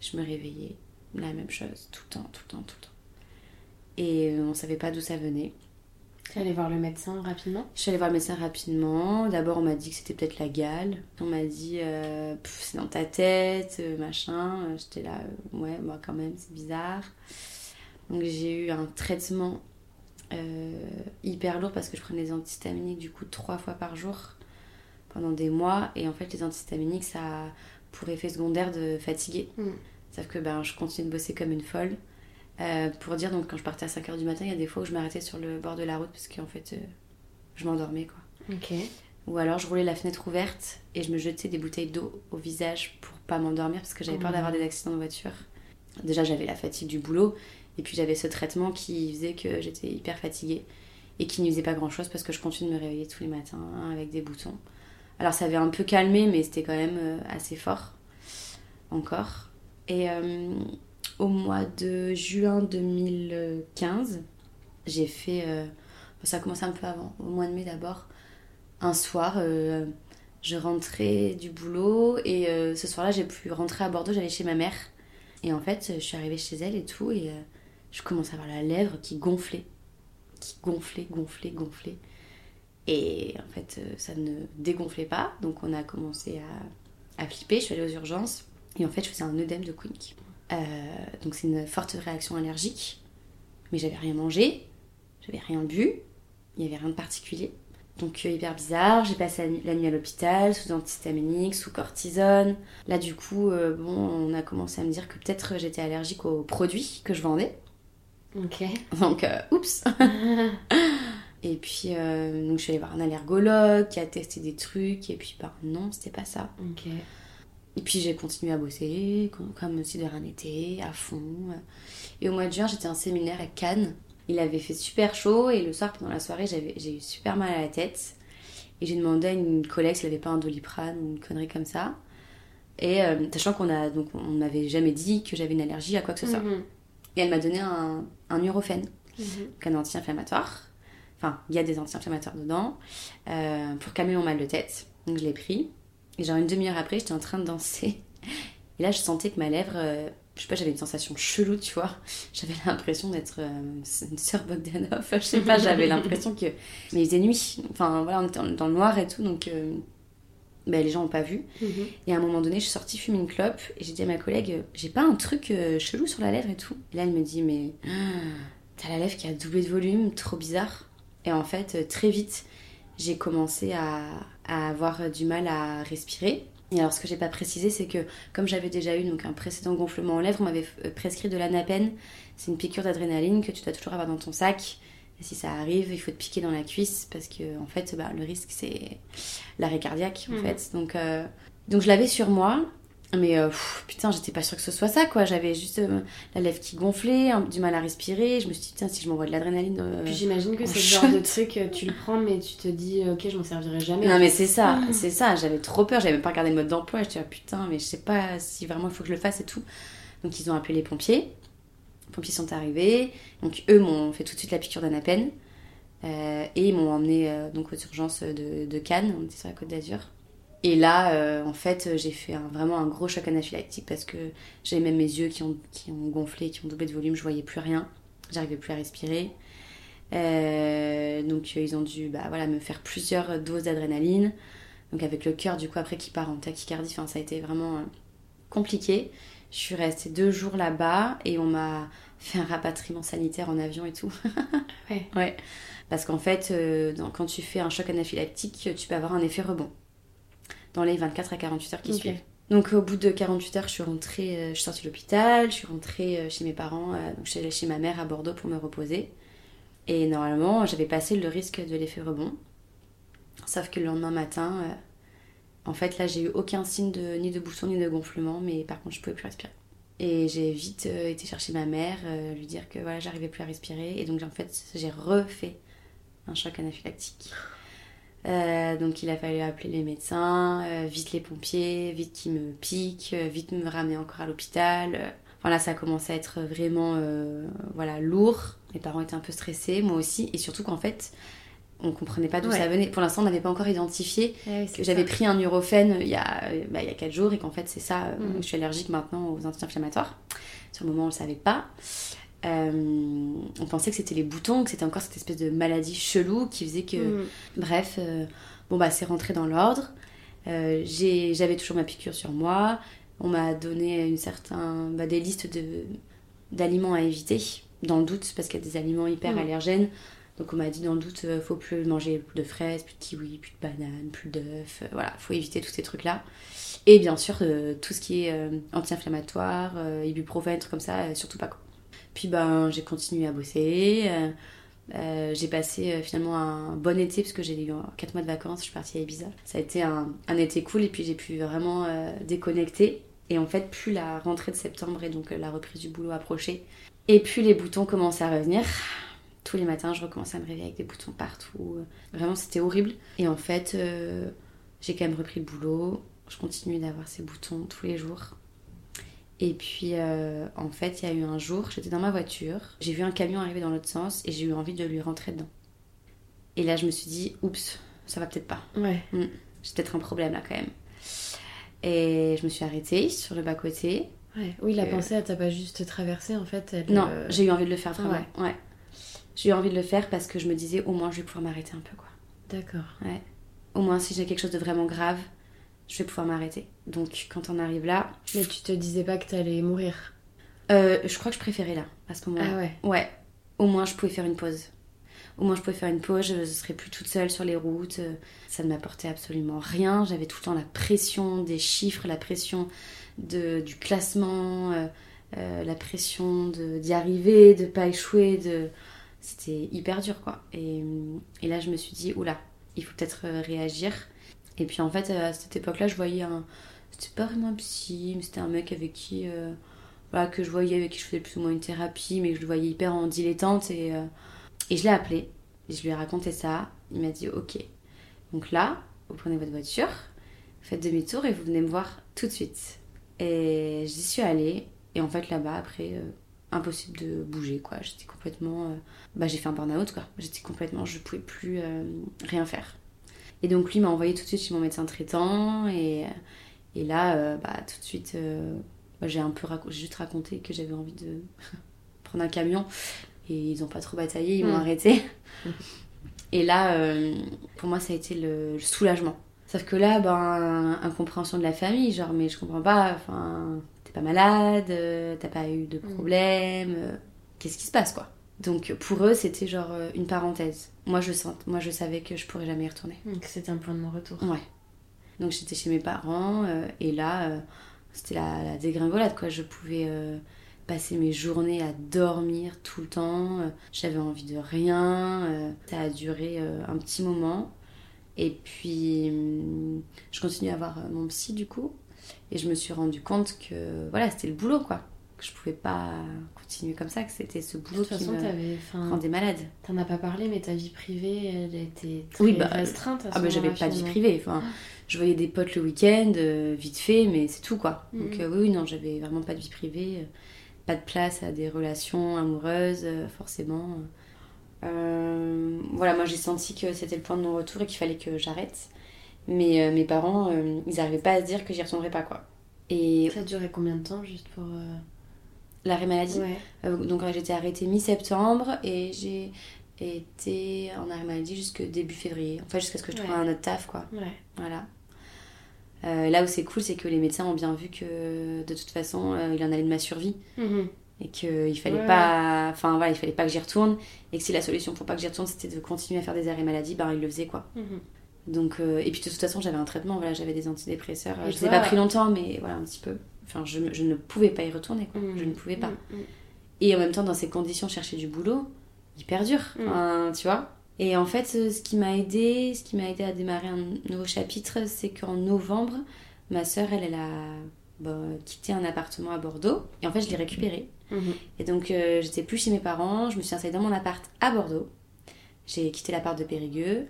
je me réveillais. La même chose, tout le temps, tout le temps, tout le temps. Et euh, on savait pas d'où ça venait.
Tu es allé voir le médecin rapidement?
Je suis allée voir le médecin rapidement. D'abord, on m'a dit que c'était peut-être la gale. On m'a dit, euh, c'est dans ta tête, euh, machin. J'étais là, euh, ouais, moi quand même, c'est bizarre. Donc, j'ai eu un traitement euh, hyper lourd parce que je prenais des antihistaminiques du coup trois fois par jour pendant des mois. Et en fait, les antihistaminiques, ça a pour effet secondaire de fatiguer.
Mm.
Sauf que ben, je continue de bosser comme une folle. Euh, pour dire, donc quand je partais à 5h du matin, il y a des fois où je m'arrêtais sur le bord de la route parce qu'en fait, euh, je m'endormais quoi.
Ok.
Ou alors je roulais la fenêtre ouverte et je me jetais des bouteilles d'eau au visage pour pas m'endormir parce que j'avais peur
Oh.
d'avoir des accidents de voiture. Déjà j'avais la fatigue du boulot et puis j'avais ce traitement qui faisait que j'étais hyper fatiguée et qui n'y faisait pas grand chose parce que je continue de me réveiller tous les matins hein, avec des boutons. Alors ça avait un peu calmé mais c'était quand même euh, assez fort encore. Et euh, au mois de juin 2015, j'ai fait... euh, ça a commencé un peu avant, au mois de mai d'abord. Un soir, euh, je rentrais du boulot et euh, ce soir-là, j'ai pu rentrer à Bordeaux, j'allais chez ma mère. Et en fait, je suis arrivée chez elle et tout, et je commence à avoir la lèvre qui gonflait. Qui gonflait, gonflait, gonflait. Et en fait, ça ne dégonflait pas. Donc on a commencé à, à flipper. Je suis allée aux urgences. Et en fait, je faisais un œdème de Quick. Euh, donc c'est une forte réaction allergique. Mais j'avais rien mangé. J'avais rien bu. Il n'y avait rien de particulier. Donc euh, hyper bizarre, j'ai passé la nuit- la nuit à l'hôpital, sous antihistaminique, sous cortisone. Là du coup, euh, bon, on a commencé à me dire que peut-être j'étais allergique aux produits que je vendais.
Ok.
Donc, oups Et puis, donc je suis allée voir un allergologue qui a testé des trucs, et puis, bah non, c'était pas ça.
Ok.
Et puis j'ai continué à bosser, comme, si de rien n'était, à fond. Et au mois de juin, j'étais en séminaire à Cannes. Il avait fait super chaud, et le soir, pendant la soirée, j'avais- j'ai eu super mal à la tête. Et j'ai demandé à une collègue s'il avait pas un doliprane ou une connerie comme ça. Et euh, sachant qu'on a donc on m'avait jamais dit que j'avais une allergie à quoi que ce soit.
Mhm.
Et elle m'a donné un, un Nurofen,
Mhm.
donc un anti-inflammatoire. Enfin, il y a des anti-inflammatoires dedans, euh, pour calmer mon mal de tête. Donc je l'ai pris. Et genre une demi-heure après, j'étais en train de danser. Et là, je sentais que ma lèvre, euh, je sais pas, j'avais une sensation chelou, tu vois. J'avais l'impression d'être euh, une sœur Bogdanov. Je sais pas, j'avais l'impression que. Mais il faisait nuit. Enfin, voilà, on était dans le noir et tout, donc. euh, ben, les gens n'ont pas vu.
Mhm.
Et à un moment donné, je suis sortie fumer une clope et j'ai dit à ma collègue, euh, j'ai pas un truc chelou sur la lèvre et tout. Et là, elle me dit, mais ah, t'as la lèvre qui a doublé de volume, trop bizarre. Et en fait, très vite, j'ai commencé à, à avoir du mal à respirer. Et alors, ce que j'ai pas précisé, c'est que comme j'avais déjà eu donc, un précédent gonflement en lèvres, on m'avait euh, prescrit de l'anapène. C'est une piqûre d'adrénaline que tu dois toujours avoir dans ton sac. Et si ça arrive, il faut te piquer dans la cuisse parce que en fait, bah, le risque c'est l'arrêt cardiaque en
Mhm.
fait. Donc, euh, donc je l'avais sur moi. Mais euh, pff, putain, j'étais pas sûre que ce soit ça quoi. J'avais juste euh, la lèvre qui gonflait, un- du mal à respirer. Je me suis dit, putain, si je m'envoie de l'adrénaline. euh,
Puis j'imagine que c'est le genre de truc, tu le prends, mais tu te dis, ok, je m'en servirai jamais.
Non mais c'est ça,
Ah.
c'est ça, j'avais trop peur, j'avais même pas regardé le mode d'emploi, j'étais là putain mais je sais pas si vraiment il faut que je le fasse et tout. Donc ils ont appelé les pompiers, les pompiers sont arrivés, donc eux m'ont fait tout de suite la piqûre d'anapène et ils m'ont emmené donc aux urgences de, de Cannes, on était sur la côte d'Azur. Et là euh, en fait j'ai fait un- vraiment un gros choc anaphylactique parce que j'avais même mes yeux qui ont, qui ont gonflé, qui ont doublé de volume, je voyais plus rien, j'arrivais plus à respirer. Euh, donc euh, ils ont dû bah, voilà, me faire plusieurs doses d'adrénaline. Donc avec le cœur du coup après qui part en tachycardie, enfin, ça a été vraiment euh, compliqué. Je suis restée deux jours là-bas et on m'a fait un rapatriement sanitaire en avion et tout.
Ouais.
Ouais. Parce qu'en fait, euh, dans- quand tu fais un choc anaphylactique, tu peux avoir un effet rebond dans les 24 à 48 heures qui suivent. Donc au bout de 48 heures, je suis rentrée, euh, je suis sortie de l'hôpital, je suis rentrée euh, chez mes parents, euh, donc je suis allée chez ma mère à Bordeaux pour me reposer. Et normalement, j'avais passé le risque de l'effet rebond. Sauf que le lendemain matin, en fait, là, j'ai eu aucun signe de, ni de bousson ni de gonflement, mais par contre, je pouvais plus respirer. Et j'ai vite été chercher ma mère, lui dire que voilà, j'arrivais plus à respirer. Et donc, en fait, j'ai refait un choc anaphylactique. Euh, donc, il a fallu appeler les médecins, euh, vite les pompiers, vite qu'ils me piquent, euh, vite me ramener encore à l'hôpital. Euh, Voilà, ça a commencé à être vraiment voilà, lourd. Les parents étaient un peu stressés, moi aussi. Et surtout qu'en fait, on comprenait pas d'où
Ouais.
ça venait. Pour l'instant, on n'avait pas encore identifié
Ouais,
que
c'est
j'avais pris un Nurofen il y a, bah, il y a 4 jours et qu'en fait c'est ça,
Mhm.
je suis allergique maintenant aux anti-inflammatoires. Sur le moment on le savait pas. Euh, on pensait que c'était les boutons, que c'était encore cette espèce de maladie chelou qui faisait que...
Mhm.
Bref, euh, bon bah c'est rentré dans l'ordre. Euh, J'avais toujours ma piqûre sur moi. On m'a donné une certain, bah, des listes de- d'aliments à éviter, dans le doute, parce qu'il y a des aliments hyper
Mhm.
allergènes. Donc on m'a dit dans le doute, faut plus manger plus de fraises, plus de kiwis, plus de bananes, plus d'œufs. voilà, faut éviter tous ces trucs-là. Et bien sûr, tout ce qui est anti-inflammatoire, ibuprofène, trucs comme ça, surtout pas. quoi. Puis ben, j'ai continué à bosser. euh, euh, j'ai passé euh, finalement un bon été parce que j'ai eu 4 mois de vacances, je suis partie à Ibiza. Ça a été un, été cool et puis j'ai pu vraiment déconnecter. Et en fait, plus la rentrée de septembre et donc la reprise du boulot approchait, et puis les boutons commençaient à revenir. Tous les matins, je recommençais à me réveiller avec des boutons partout. Vraiment, c'était horrible. Et en fait, j'ai quand même repris le boulot. Je continue d'avoir ces boutons tous les jours. Et puis, euh, en fait, il y a eu un jour, j'étais dans ma voiture, j'ai vu un camion arriver dans l'autre sens et j'ai eu envie de lui rentrer dedans. Et là, je me suis dit, oups, ça va peut-être pas.
Ouais.
J'ai peut-être un problème là quand même. Et je me suis arrêtée sur le bas-côté
Ouais. Oui, la
Euh,
pensée, elle t'a pas juste traversé en fait. Elle,
Non,
euh,
j'ai eu envie de le faire vraiment.
ouais.
Ouais. J'ai eu envie de le faire parce que je me disais au moins je vais pouvoir m'arrêter un peu quoi.
D'accord.
Au moins si j'ai quelque chose de vraiment grave, je vais pouvoir m'arrêter. Donc quand on arrive là,
Mais tu te disais pas que t'allais mourir.
euh, je crois que je préférais là à ce moment-là.
Ah ouais.
Ouais, au moins je pouvais faire une pause. Au moins je pouvais faire une pause, je ne serais plus toute seule sur les routes. euh, Ça ne m'apportait absolument rien. J'avais tout le temps la pression des chiffres, la pression de, du classement, euh, euh, la pression d'y arriver, de pas échouer. De... C'était hyper dur quoi. Et, et là je me suis dit, oula, il faut peut-être réagir. Et puis en fait, à cette époque-là, je voyais un. C'était pas vraiment un psy, mais c'était un mec avec qui. euh, voilà, que je voyais, avec qui je faisais plus ou moins une thérapie, mais que je le voyais hyper en dilettante. Et, euh, et je l'ai appelé, et je lui ai raconté ça. Il m'a dit Ok. Donc là, vous prenez votre voiture, faites demi-tour et vous venez me voir tout de suite. Et j'y suis allée, et en fait là-bas, après, euh, impossible de bouger, quoi. J'étais complètement. Bah, j'ai fait un burn-out, quoi. J'étais complètement. Je pouvais plus rien faire. Et donc lui m'a envoyé tout de suite chez mon médecin traitant, et, et là, euh, bah, tout de suite. euh, bah, j'ai un peu raco- juste raconté que j'avais envie de prendre un camion et ils ont pas trop bataillé, ils m'ont
Mm.
arrêté. Et là, euh, pour moi, ça a été le, le soulagement. Sauf que là, ben, incompréhension de la famille, genre, mais je comprends pas, enfin, t'es pas malade, t'as pas eu de problème, euh, qu'est-ce qui se passe, quoi? Donc pour eux, c'était genre euh, une parenthèse. Moi, je sens, moi, je savais que je pourrais jamais y retourner.
Donc c'était un point de non-retour.
Ouais. Donc j'étais chez mes parents euh, et là, euh, c'était la, la dégringolade quoi. Je pouvais euh, passer mes journées à dormir tout le temps. J'avais envie de rien. ça a duré un petit moment. Et puis hum, je continue à voir mon psy du coup. Et je me suis rendu compte que voilà, c'était le boulot quoi. Que je pouvais pas continuer comme ça, que c'était ce
De
boulot
toute
qui
façon,
me rendait malade.
T'en as pas parlé, mais ta vie privée, elle était très
Oui, bah,
restreinte. À ce
Ah bah j'avais pas de vie privée. Enfin, je voyais des potes le week-end, euh, vite fait, mais c'est tout quoi. Donc euh, oui, non, j'avais vraiment pas de vie privée, euh, pas de place à des relations amoureuses, euh, forcément. Voilà, moi j'ai senti que c'était le point de non-retour et qu'il fallait que j'arrête. Mais mes parents, ils arrivaient pas à se dire que j'y retournerais pas quoi. Et
Ça durait combien de temps juste pour.
L'arrêt maladie,
Ouais.
euh, donc euh, j'étais arrêtée mi-septembre et j'ai été en arrêt maladie jusque début février. Enfin, jusqu'à ce que je trouve
Ouais.
un autre taf quoi.
Ouais.
Voilà. Euh, là où c'est cool, c'est que les médecins ont bien vu que de toute façon, euh, il en allait de ma survie
Mhm.
et qu'il fallait
Ouais.
pas, enfin voilà, il fallait pas que j'y retourne et que si la solution pour pas que j'y retourne, c'était de continuer à faire des arrêts maladie, ben il le faisait quoi.
Mhm.
Donc euh, et puis de toute façon, j'avais un traitement, voilà, j'avais des antidépresseurs.
Et
je les ai pas pris longtemps, mais voilà un petit peu. Enfin, je, je ne pouvais pas y retourner, quoi. Je ne pouvais pas.
Mhm.
Et en même temps, dans ces conditions, chercher du boulot, hyper dur,
Mm.
Tu vois. Et en fait, euh, ce qui m'a aidé, ce qui m'a aidé à démarrer un nouveau chapitre, c'est qu'en novembre, ma sœur, elle, elle a bah, quitté un appartement à Bordeaux. Et en fait, je l'ai récupéré.
Mhm.
Et donc, euh, j'étais plus chez mes parents. Je me suis installée dans mon appart à Bordeaux. J'ai quitté l'appart de Périgueux.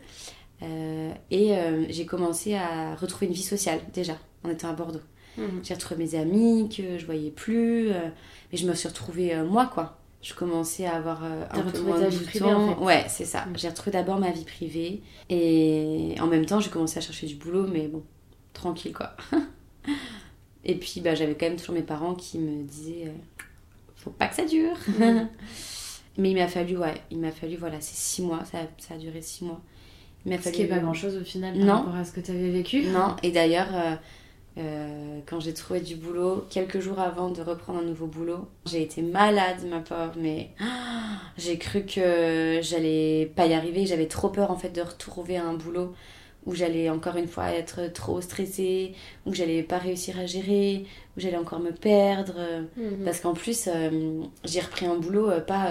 Euh, et euh, j'ai commencé à retrouver une vie sociale, déjà, en étant à Bordeaux.
Mhm.
J'ai retrouvé mes amis que je voyais plus, euh, mais je me suis retrouvée euh, moi quoi. Je commençais à avoir euh, un peu moins de
vie
temps.
privée, en fait.
Ouais, c'est ça.
Mm.
J'ai retrouvé d'abord ma vie privée et en même temps j'ai commencé à chercher du boulot, mais bon, tranquille quoi. et puis bah, j'avais quand même toujours mes parents qui me disaient euh, faut pas que ça dure.
Mm.
mais il m'a fallu, ouais, il m'a fallu, voilà, c'est six mois, ça, ça a duré six mois. Il m'a
Ce
fallu.
qui est pas grand chose au final par
Non.
rapport à ce que t'avais vécu.
Non, et d'ailleurs, euh, euh, quand j'ai trouvé du boulot, quelques jours avant de reprendre un nouveau boulot, j'ai été malade, ma pauvre, mais ah, j'ai cru que j'allais pas y arriver. J'avais trop peur en fait de retrouver un boulot où j'allais encore une fois être trop stressée, où j'allais pas réussir à gérer, où j'allais encore me perdre.
Mhm.
Parce qu'en plus, euh, j'ai repris un boulot euh, pas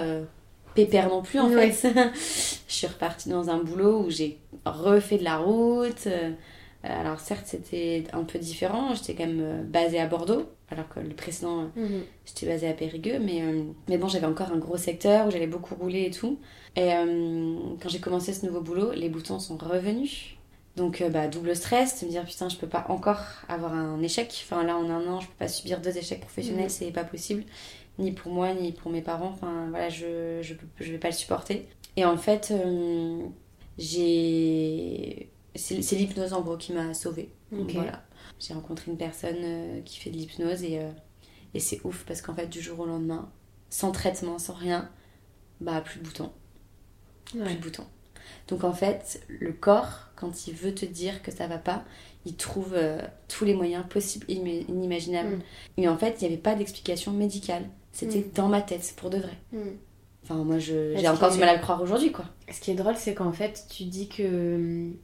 pépère non plus en
Ouais.
fait. je suis repartie dans un boulot où j'ai refait de la route. Euh, alors certes, c'était un peu différent. J'étais quand même euh, basée à Bordeaux, alors que le précédent, euh,
Mhm.
j'étais basée à Périgueux. Mais, euh, mais bon, j'avais encore un gros secteur où j'allais beaucoup rouler et tout. Et euh, quand j'ai commencé ce nouveau boulot, les boutons sont revenus. Donc, euh, bah, double stress, de me dire putain, je peux pas encore avoir un échec. Enfin, là, en un an, je peux pas subir deux échecs professionnels,
Mhm.
c'est pas possible. Ni pour moi, ni pour mes parents. Enfin, voilà, je, je, je vais pas le supporter. Et en fait, j'ai. C'est l'hypnose en gros qui m'a sauvée. Voilà. J'ai rencontré une personne euh, qui fait de l'hypnose et, euh, Et c'est ouf parce qu'en fait, du jour au lendemain, sans traitement, sans rien, bah plus de boutons. Plus de boutons. Donc en fait, le corps, quand il veut te dire que ça va pas, il trouve euh, tous les moyens possibles et ima- inimaginables.
Mm.
Et en fait, il n'y avait pas d'explication médicale. C'était
Mm.
dans ma tête, pour de vrai.
Mm.
Enfin, moi, j'ai encore du mal à le croire aujourd'hui, quoi.
Ce qui est drôle, c'est qu'en fait, tu dis que hum,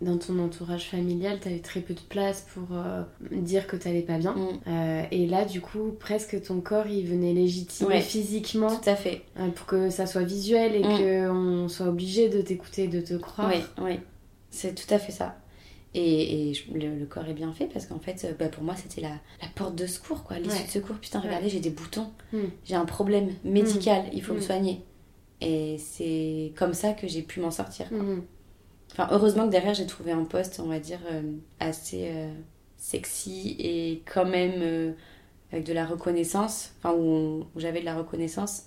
dans ton entourage familial, t'avais très peu de place pour euh, dire que t'allais pas bien.
Mm.
Euh, et là, du coup, presque ton corps, il venait légitimer
Ouais.
physiquement
Tout à fait.
euh, pour que ça soit visuel et
Mm.
qu'on soit obligé de t'écouter, de te croire.
Oui, oui. C'est tout à fait ça. Et, et je- le, le corps est bien fait parce qu'en fait, bah, pour moi, c'était la, la porte de secours, quoi. L'issue
Ouais.
de secours. Putain,
Ouais.
regardez, j'ai des boutons.
Mm.
J'ai un problème médical. Il faut me
Mm.
soigner. Et c'est comme ça que j'ai pu m'en sortir. quoi. Enfin, heureusement que derrière, j'ai trouvé un poste, on va dire, euh, assez euh, sexy et quand même euh, avec de la reconnaissance. Enfin, où, où j'avais de la reconnaissance.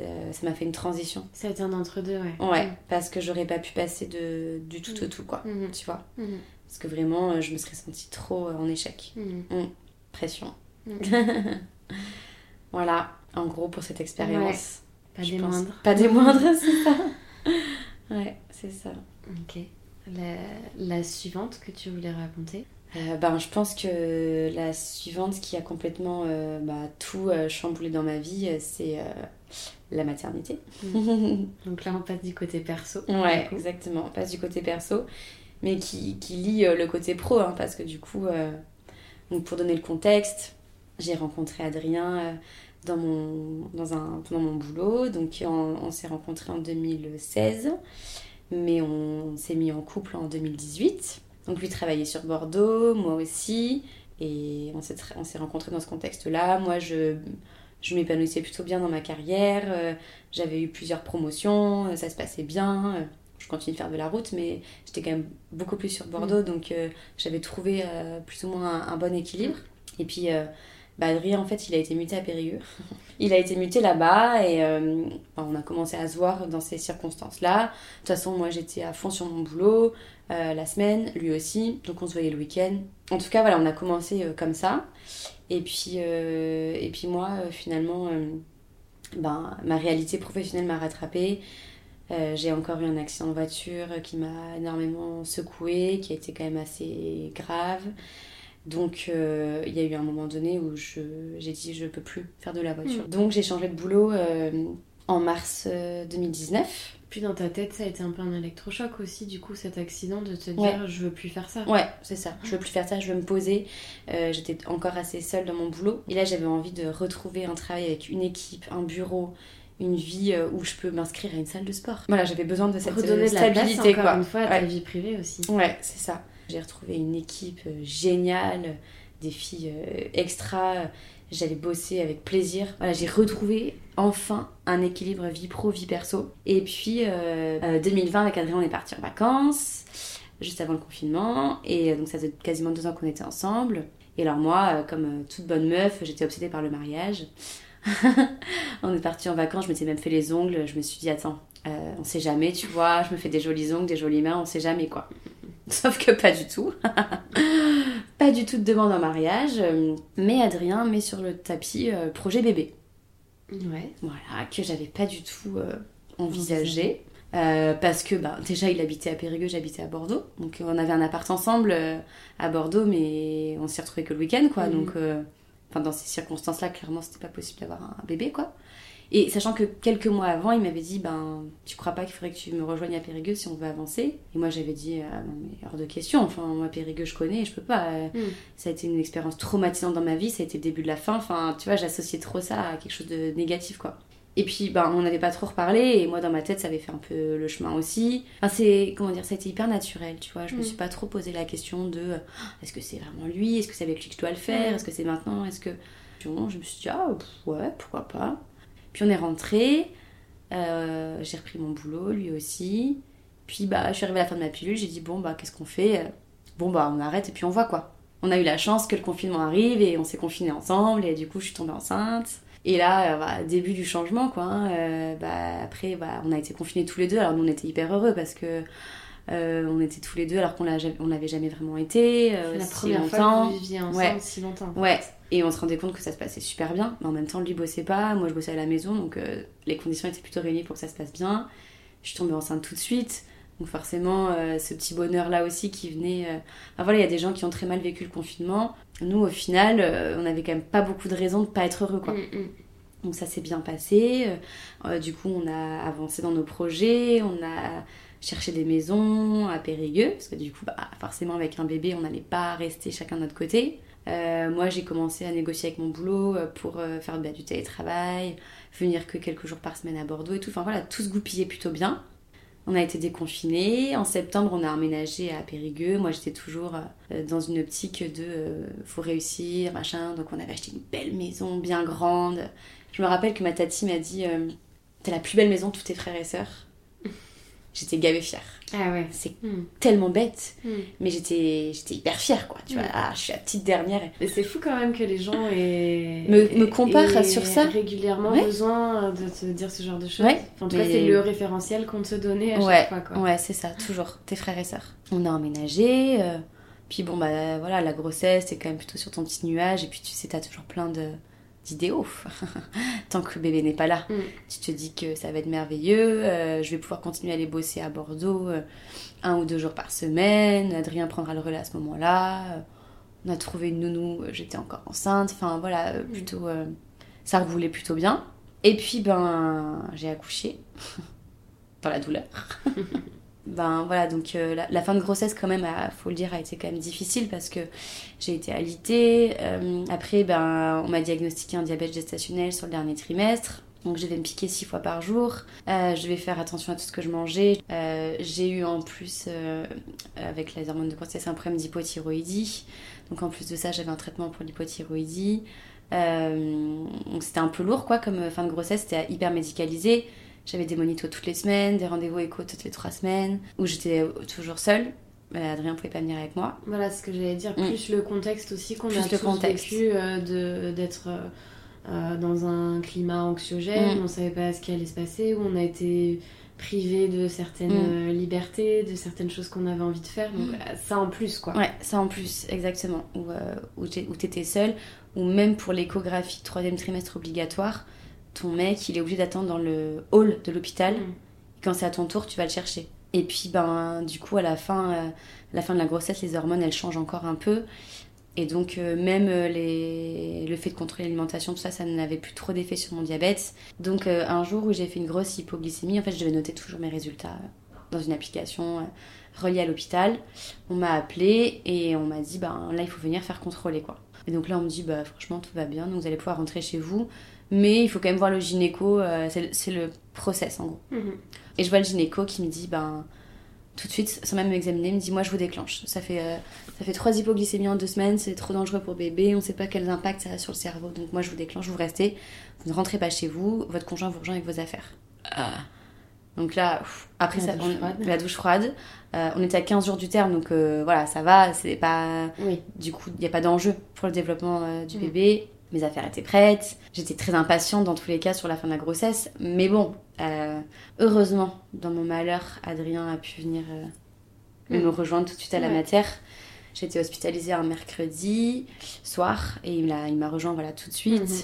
Euh, ça m'a fait une transition.
Ça a été un entre-deux, ouais.
Ouais, parce que j'aurais pas pu passer de, du tout au tout, quoi.
Mhm.
Tu vois
Mhm.
Parce que vraiment, je me serais sentie trop en échec.
Mhm.
Pression. Voilà, en gros, pour cette expérience.
Pas des
pense.
moindres.
Pas des moindres, c'est ça. Ouais, c'est ça.
Ok. La, la suivante que tu voulais raconter
Euh, ben, je pense que la suivante qui a complètement euh, bah, tout euh, chamboulé dans ma vie, c'est la maternité.
Donc là, on passe du côté perso.
Ouais, exactement. On passe du côté perso, mais qui, qui lie le côté pro, hein, parce que du coup, donc pour donner le contexte, j'ai rencontré Adrien dans mon, dans un, pendant mon boulot. Donc on, on s'est rencontrés en 2016, mais on, s'est mis en couple en 2018. Donc lui travaillait sur Bordeaux, moi aussi, et on s'est, on s'est rencontrés dans ce contexte-là. Moi, je, je m'épanouissais plutôt bien dans ma carrière. euh, j'avais eu plusieurs promotions, euh, ça se passait bien. euh, Je continue de faire de la route, mais j'étais quand même beaucoup plus sur Bordeaux, donc euh, j'avais trouvé plus ou moins un, un bon équilibre. Et puis, bah, Adrien, en fait, il a été muté à Périgueux. il a été muté là-bas et euh, enfin, on a commencé à se voir dans ces circonstances-là. De toute façon, moi, j'étais à fond sur mon boulot euh, la semaine, lui aussi, donc on se voyait le week-end. En tout cas, voilà, on a commencé euh, comme ça. Et puis, moi, finalement, ben, ma réalité professionnelle m'a rattrapée. J'ai encore eu un accident de voiture qui m'a énormément secouée, qui a été quand même assez grave. Donc euh, il y a eu un moment donné où je- j'ai dit je peux plus faire de la voiture. Donc j'ai changé de boulot euh, en mars euh, 2019.
Puis dans ta tête, ça a été un peu un électrochoc aussi, du coup, cet accident de te dire
Ouais.
je veux plus faire ça.
Ouais, c'est ça. Je veux plus faire ça, je veux me poser. Euh, J'étais encore assez seule dans mon boulot. Et là, j'avais envie de retrouver un travail avec une équipe, un bureau, une vie euh, où je peux m'inscrire à une salle de sport. Voilà, j'avais besoin de cette euh,
Redonner de la place
stabilité,
encore
quoi.
une fois à ta vie privée aussi.
Ouais, c'est ça. J'ai retrouvé une équipe euh, géniale, des filles euh, extra. J'allais bosser avec plaisir. Voilà, j'ai retrouvé enfin un équilibre vie pro, vie perso. Et puis, euh, euh, 2020, avec Adrien, on est parti en vacances, juste avant le confinement. Et euh, donc, ça faisait quasiment deux ans qu'on était ensemble. Et alors, moi, euh, comme euh, toute bonne meuf, j'étais obsédée par le mariage. on est parti en vacances, je m'étais même fait les ongles. Je me suis dit, attends, euh, on sait jamais, tu vois. Je me fais des jolis ongles, des jolies mains, on sait jamais quoi. Sauf que pas du tout. pas du tout de demande en mariage. euh, Mais Adrien met sur le tapis euh, projet bébé.
Ouais.
Voilà, que j'avais pas du tout euh, envisagé. Euh, parce que bah, déjà il habitait à Périgueux, j'habitais à Bordeaux. Donc on avait un appart ensemble à Bordeaux, mais on s'est retrouvés que le week-end quoi.
Mhm.
Donc enfin, dans ces circonstances-là, clairement c'était pas possible d'avoir un bébé quoi. Et sachant que quelques mois avant, il m'avait dit ben tu crois pas qu'il faudrait que tu me rejoignes à Périgueux si on veut avancer? Et moi j'avais dit ah, non mais hors de question. Enfin moi Périgueux je connais, je peux pas.
Mhm.
Ça a été une expérience traumatisante dans ma vie, ça a été le début de la fin. Enfin tu vois j'associais trop ça à quelque chose de négatif quoi. Et puis, ben, on n'avait pas trop reparlé, et moi, dans ma tête, ça avait fait un peu le chemin aussi. Enfin, c'est, comment dire, ça a été hyper naturel, tu vois. Je me
Mm.
suis pas trop posé la question de Ah, est-ce que c'est vraiment lui? Est-ce que c'est avec lui que je dois le faire?
Mm.
Est-ce que c'est maintenant? Est-ce que. Je me suis dit, ah, pff, ouais, pourquoi pas? Puis, on est rentré, euh, j'ai repris mon boulot, lui aussi. Puis, bah, je suis arrivée à la fin de ma pilule, j'ai dit, bon, bah, qu'est-ce qu'on fait? Bon, bah, on arrête et puis on voit quoi. On a eu la chance que le confinement arrive et on s'est confinés ensemble, et du coup, je suis tombée enceinte. Et là, euh, bah, début du changement, quoi. hein, euh, bah, après, bah, on a été confinés tous les deux. Alors, nous, on était hyper heureux parce que Euh, on était tous les deux alors qu'on l'a ja- on l'avait jamais vraiment été. euh,
C'est la
si
première fois
longtemps.
que vous viviez ensemble
Ouais.
si longtemps.
Ouais, et on se rendait compte que ça se passait super bien, mais en même temps, lui bossait pas, moi je bossais à la maison, donc euh, les conditions étaient plutôt réunies pour que ça se passe bien. Je suis tombée enceinte tout de suite, donc forcément, euh, ce petit bonheur-là aussi qui venait. euh, Enfin voilà, il y a des gens qui ont très mal vécu le confinement. Nous, au final, euh, on avait quand même pas beaucoup de raisons de pas être heureux, quoi.
Mm, mm.
Donc ça s'est bien passé. Du coup, on a avancé dans nos projets, on a cherché des maisons à Périgueux, parce que du coup, bah, forcément, avec un bébé, on n'allait pas rester chacun de notre côté. Euh, moi, j'ai commencé à négocier avec mon boulot euh, pour euh, faire bah, du télétravail, venir que quelques jours par semaine à Bordeaux et tout. Enfin voilà, tout se goupillait plutôt bien. On a été déconfinés. En septembre, on a emménagé à Périgueux. Moi, j'étais toujours dans une optique de faut réussir, machin. Donc, on avait acheté une belle maison, bien grande. Je me rappelle que ma tati m'a dit euh, T'as la plus belle maison de tous tes frères et sœurs. J'étais gavée fière.
Ah ouais.
C'est
Mm.
tellement bête,
Mm.
mais j'étais j'étais hyper fière, quoi. Tu vois,
Mm.
ah, je suis la petite dernière.
Mais c'est fou quand même que les gens aient,
Me- me comparent
aient
sur ça.
régulièrement
Ouais.
besoin de te dire ce genre de choses.
Ouais,
Enfin, en tout cas, c'est le référentiel qu'on te donnait à
Ouais,
chaque fois. Quoi.
ouais, c'est ça, toujours, tes frères et sœurs. On a emménagé, euh, puis bon, bah voilà, la grossesse, t'es quand même plutôt sur ton petit nuage, et puis tu sais, t'as toujours plein de d'idéaux. Tant que bébé n'est pas là,
Mm.
tu te dis que ça va être merveilleux, euh, je vais pouvoir continuer à aller bosser à Bordeaux euh, un ou deux jours par semaine, Adrien prendra le relais à ce moment-là, on a trouvé une nounou, euh, j'étais encore enceinte, enfin voilà, euh, plutôt, euh, ça roulait plutôt bien. Et puis, ben, j'ai accouché, dans la douleur. ben voilà, donc euh, la, fin de grossesse, quand même, faut le dire, a été quand même difficile parce que j'ai été alitée. Euh, après, ben, on m'a diagnostiqué un diabète gestationnel sur le dernier trimestre. Donc je devais me piquer six fois par jour. Euh, je devais faire attention à tout ce que je mangeais. J'ai eu en plus, avec les hormones de grossesse, un problème d'hypothyroïdie. Donc en plus de ça, j'avais un traitement pour l'hypothyroïdie. Donc c'était un peu lourd quoi comme fin de grossesse, c'était hyper médicalisé. J'avais des monitos toutes les semaines, des rendez-vous éco toutes les trois semaines, où j'étais toujours seule. Euh, Adrien pouvait pas venir avec moi.
Voilà ce que j'allais dire.
Mm.
Plus le contexte aussi qu'on a
le
tous
contexte.
vécu euh, de- d'être euh, euh, dans un climat anxiogène,
Mm.
on savait pas ce qui allait se passer, où on a été privé de certaines
Mm.
libertés, de certaines choses qu'on avait envie de faire. Donc euh, ça en plus quoi.
Ouais, ça en plus, exactement. Où, euh, où t'étais seule, ou même pour l'échographie troisième trimestre obligatoire, ton mec, il est obligé d'attendre dans le hall de l'hôpital.
Mm.
Quand c'est à ton tour, tu vas le chercher. Et puis, ben, du coup, à la fin, euh, la fin de la grossesse, les hormones, elles changent encore un peu. Et donc, euh, même euh, les... le fait de contrôler l'alimentation, tout ça, ça n'avait plus trop d'effet sur mon diabète. Donc, euh, un jour où j'ai fait une grosse hypoglycémie, en fait, je devais noter toujours mes résultats dans une application reliée à l'hôpital. On m'a appelé et on m'a dit, ben là, il faut venir faire contrôler, quoi. Et donc là, on me dit, bah franchement, tout va bien, donc vous allez pouvoir rentrer chez vous. Mais il faut quand même voir le gynéco, euh, c'est le- process en gros.
Mhm.
Et je vois le gynéco qui me dit, ben, tout de suite, sans même m'examiner, il me dit, moi je vous déclenche. Ça fait, euh, ça fait trois hypoglycémies en deux semaines, c'est trop dangereux pour bébé, on sait pas quels impacts ça a sur le cerveau. Donc moi je vous déclenche, vous restez, vous ne rentrez pas chez vous, votre conjoint vous rejoint avec vos affaires. Ah. Donc là, pff, après
La
ça,
douche
on-
froide.
la douche froide. Euh, on était à 15 jours du terme, donc euh, voilà, ça va, c'est pas.
Oui.
Du coup, il n'y a pas d'enjeu pour le développement euh, du
Mm.
bébé. Mes affaires étaient prêtes. J'étais très impatiente dans tous les cas sur la fin de la grossesse. Mais bon, heureusement, dans mon malheur, Adrien a pu venir
Mm.
me rejoindre tout de suite à la
Ouais.
matière. J'étais hospitalisée un mercredi soir et il m'a rejoint voilà, tout de suite.
Mhm.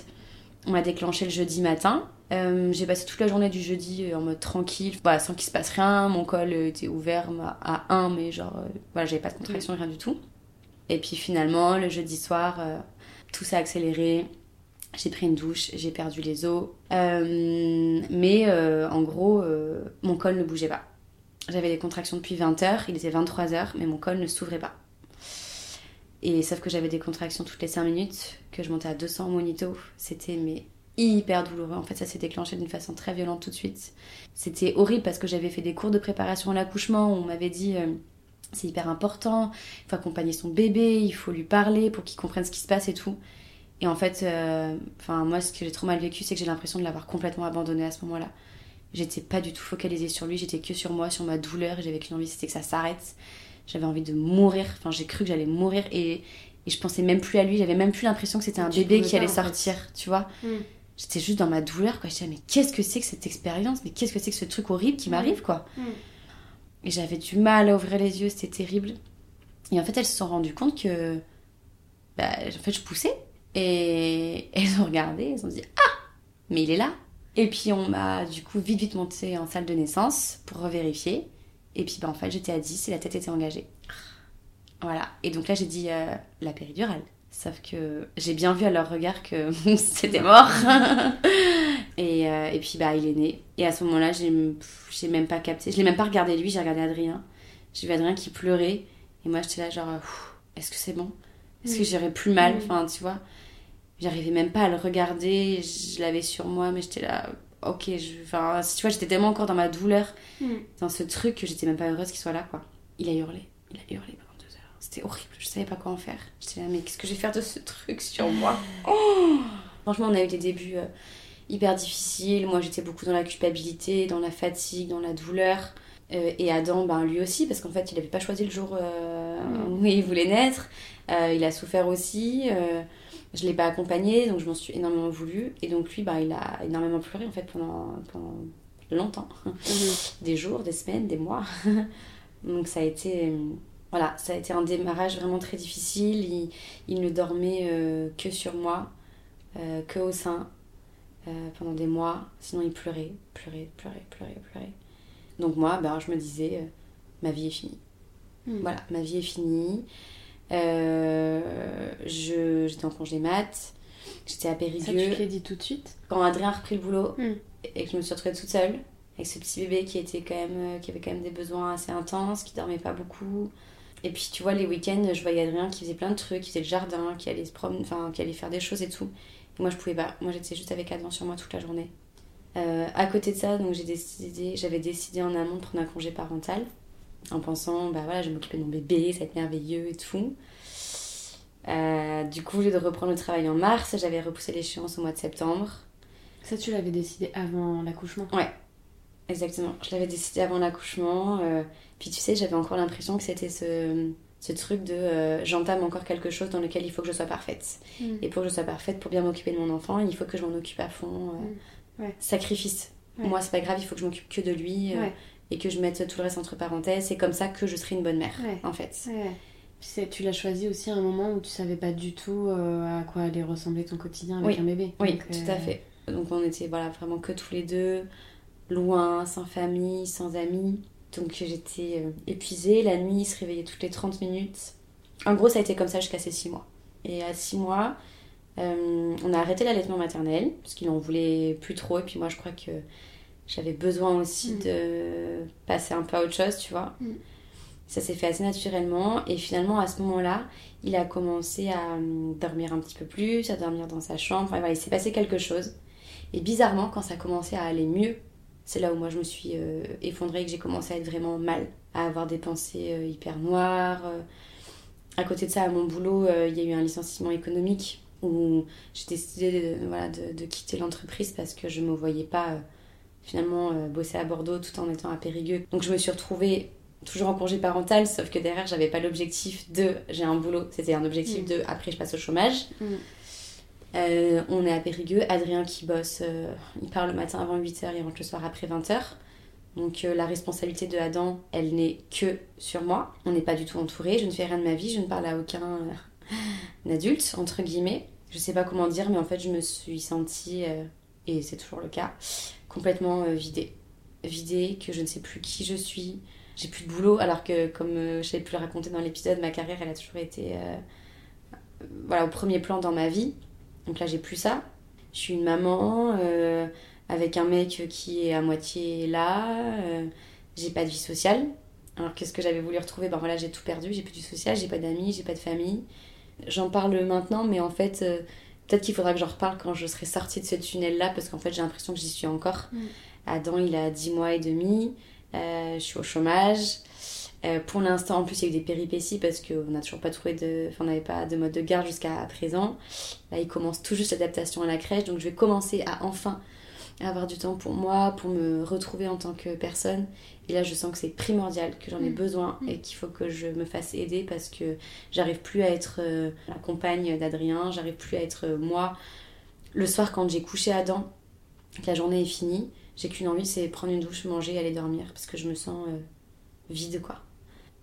On m'a déclenché le jeudi matin. Euh, j'ai passé toute la journée du jeudi euh, en mode tranquille, voilà, sans qu'il se passe rien. Mon col euh, était ouvert à 1, mais genre, euh, voilà, j'avais pas de contraction, rien du tout. Et puis finalement, le jeudi soir, euh, tout s'est accéléré. J'ai pris une douche, j'ai perdu les os. Mais en gros, mon col ne bougeait pas. J'avais des contractions depuis 20h, il était 23h, mais mon col ne s'ouvrait pas. Et sauf que j'avais des contractions toutes les 5 minutes, que je montais à 200 au monito. C'était mais hyper douloureux. En fait, ça s'est déclenché d'une façon très violente tout de suite. C'était horrible parce que j'avais fait des cours de préparation à l'accouchement où on m'avait dit euh, c'est hyper important, il faut accompagner son bébé, il faut lui parler pour qu'il comprenne ce qui se passe et tout. Et en fait, euh, enfin moi, ce que j'ai trop mal vécu, c'est que j'ai l'impression de l'avoir complètement abandonné à ce moment-là. J'étais pas du tout focalisée sur lui, j'étais que sur moi, sur ma douleur, j'avais qu'une envie, c'était que ça s'arrête. J'avais envie de mourir, enfin j'ai cru que j'allais mourir et, et je pensais même plus à lui, j'avais même plus l'impression que c'était un
Tu
bébé qui allait
fait.
sortir, tu vois.
Mm.
J'étais juste dans ma douleur, quoi. Je disais, mais qu'est-ce que c'est que cette expérience? Mais qu'est-ce que c'est que ce truc horrible qui m'arrive, quoi?
Mm.
Et j'avais du mal à ouvrir les yeux, c'était terrible. Et en fait, elles se sont rendues compte que. Bah, en fait, je poussais. Et elles ont regardé, elles ont dit Ah Mais il est là Et puis, on m'a du coup vite, vite monté en salle de naissance pour revérifier. Et puis, bah, en fait, j'étais à 10 et la tête était engagée. Voilà. Et donc là, j'ai dit euh, la péridurale. Sauf que j'ai bien vu à leur regard que c'était mort. et, euh, et puis, bah, il est né. Et à ce moment-là, j'ai même pas capté. Je l'ai même pas regardé lui, j'ai regardé Adrien. J'ai vu Adrien qui pleurait. Et moi, j'étais là, genre, Pff, est-ce que c'est bon? Est-ce que j'irai plus mal? Enfin, tu vois. J'arrivais même pas à le regarder. Je l'avais sur moi, mais j'étais là, ok. Je... Enfin, tu vois, j'étais tellement encore dans ma douleur,
Mm.
dans ce truc, que j'étais même pas heureuse qu'il soit là, quoi. Il a hurlé. Il a hurlé. C'était horrible. Je savais pas quoi en faire. J'étais là, mais qu'est-ce que je vais faire de ce truc sur moi? Oh Franchement, on a eu des débuts euh, hyper difficiles. Moi, j'étais beaucoup dans la culpabilité, dans la fatigue, dans la douleur. Euh, et Adam, ben, lui aussi, parce qu'en fait, il n'avait pas choisi le jour euh, où il voulait naître. Il a souffert aussi. Je l'ai pas accompagné, donc je m'en suis énormément voulu. Et donc lui, ben, il a énormément pleuré en fait pendant, pendant longtemps. Des jours, des semaines, des mois. donc ça a été... Voilà, ça a été un démarrage vraiment très difficile. Il, il ne dormait euh, que sur moi, euh, que au sein, euh, pendant des mois. Sinon, il pleurait, pleurait, pleurait, pleurait, pleurait. Donc moi, ben, je me disais, ma vie est finie.
Mm.
Voilà, ma vie est finie. Je- J'étais en congé mat. J'étais à
Ça, tu
Périgueux.
l'as dit tout de suite
Quand Adrien a repris le boulot
Mm.
et que je me suis retrouvée toute seule, avec ce petit bébé qui, était quand même, qui avait quand même des besoins assez intenses, qui dormait pas beaucoup. Et puis, tu vois, les week-ends, je voyais Adrien qui faisait plein de trucs, qui faisait le jardin, qui allait se promener, enfin, qui allait faire des choses et tout. Et moi, je pouvais pas. Moi, j'étais juste avec Adrien sur moi toute la journée. Euh, à côté de ça, donc j'ai décidé, j'avais décidé en amont de prendre un congé parental, en pensant, bah voilà, je vais m'occuper de mon bébé, ça va être merveilleux et tout. Euh, du coup, au lieu de reprendre le travail en mars, j'avais repoussé l'échéance au mois de septembre.
Ça, tu l'avais décidé avant l'accouchement?
Exactement, je l'avais décidé avant l'accouchement. euh, puis tu sais, j'avais encore l'impression que c'était ce, ce truc de euh, j'entame encore quelque chose dans lequel il faut que je sois parfaite.
Mm.
Et pour que je sois parfaite, pour bien m'occuper de mon enfant, il faut que je m'en occupe à fond. euh,
Mm. Ouais.
Sacrifice.
Ouais.
Moi, c'est pas grave, il faut que je m'occupe que de lui
Ouais.
et que je mette tout le reste entre parenthèses. C'est comme ça que je serai une bonne mère, en fait.
Tu l'as choisi aussi à un moment où tu savais pas du tout à quoi allait ressembler ton quotidien avec
Oui.
un bébé.
Oui,
Donc,
tout à fait. Donc on était voilà, vraiment que tous les deux, loin, sans famille, sans amis. Donc j'étais euh, épuisée. La nuit, il se réveillait toutes les 30 minutes. En gros, ça a été comme ça jusqu'à ces 6 mois. Et à 6 mois, euh, on a arrêté l'allaitement maternel, parce qu'il en voulait plus trop. Et puis moi, je crois que j'avais besoin aussi
Mm.
de passer un peu à autre chose, tu vois.
Mm.
Ça s'est fait assez naturellement. Et finalement, à ce moment-là, il a commencé à hum, dormir un petit peu plus, à dormir dans sa chambre. Enfin, voilà, il s'est passé quelque chose. Et bizarrement, quand ça a commencé à aller mieux, c'est là où moi je me suis euh, effondrée et que j'ai commencé à être vraiment mal, à avoir des pensées euh, hyper noires. euh. À côté de ça, à mon boulot, euh, il y a eu un licenciement économique où j'ai décidé de, voilà, de, de quitter l'entreprise parce que je ne me voyais pas finalement bosser à Bordeaux tout en étant à Périgueux. Donc je me suis retrouvée toujours en congé parental, sauf que derrière, j'avais pas l'objectif de j'ai un boulot, c'était un objectif
Mm.
de après je passe au chômage.
Mm.
Euh, on est à Périgueux, Adrien qui bosse, euh, il part le matin avant 8h, il rentre le soir après 20h. Donc euh, la responsabilité de Adam, elle n'est que sur moi. On n'est pas du tout entouré, je ne fais rien de ma vie, je ne parle à aucun adulte, entre guillemets. Je sais pas comment dire, mais en fait je me suis sentie, et c'est toujours le cas, complètement vidée. Vidée, que je ne sais plus qui je suis. J'ai plus de boulot, alors que comme je pu le raconter dans l'épisode, ma carrière elle a toujours été voilà, au premier plan dans ma vie. Donc là, j'ai plus ça. Je suis une maman euh, avec un mec qui est à moitié là. euh, j'ai pas de vie sociale. Alors qu'est-ce que j'avais voulu retrouver? Ben voilà, j'ai tout perdu. J'ai plus de vie sociale, j'ai pas d'amis, j'ai pas de famille. J'en parle maintenant, mais en fait, euh, peut-être qu'il faudra que j'en reparle quand je serai sortie de ce tunnel-là, parce qu'en fait, j'ai l'impression que j'y suis encore.
Mm.
Adam, il a 10 mois et demi. je suis au chômage. Euh, pour l'instant, en plus, il y a eu des péripéties parce qu'on n'a toujours pas trouvé de. Enfin, on n'avait pas de mode de garde jusqu'à présent. Là, il commence tout juste l'adaptation à la crèche, donc je vais commencer à enfin avoir du temps pour moi, pour me retrouver en tant que personne. Et là, je sens que c'est primordial, que j'en ai
Mm.
besoin
Mm.
et qu'il faut que je me fasse aider parce que j'arrive plus à être euh, la compagne d'Adrien, j'arrive plus à être euh, moi. Le soir, quand j'ai couché Adam, que la journée est finie, j'ai qu'une envie, c'est prendre une douche, manger et aller dormir parce que je me sens euh, vide, quoi.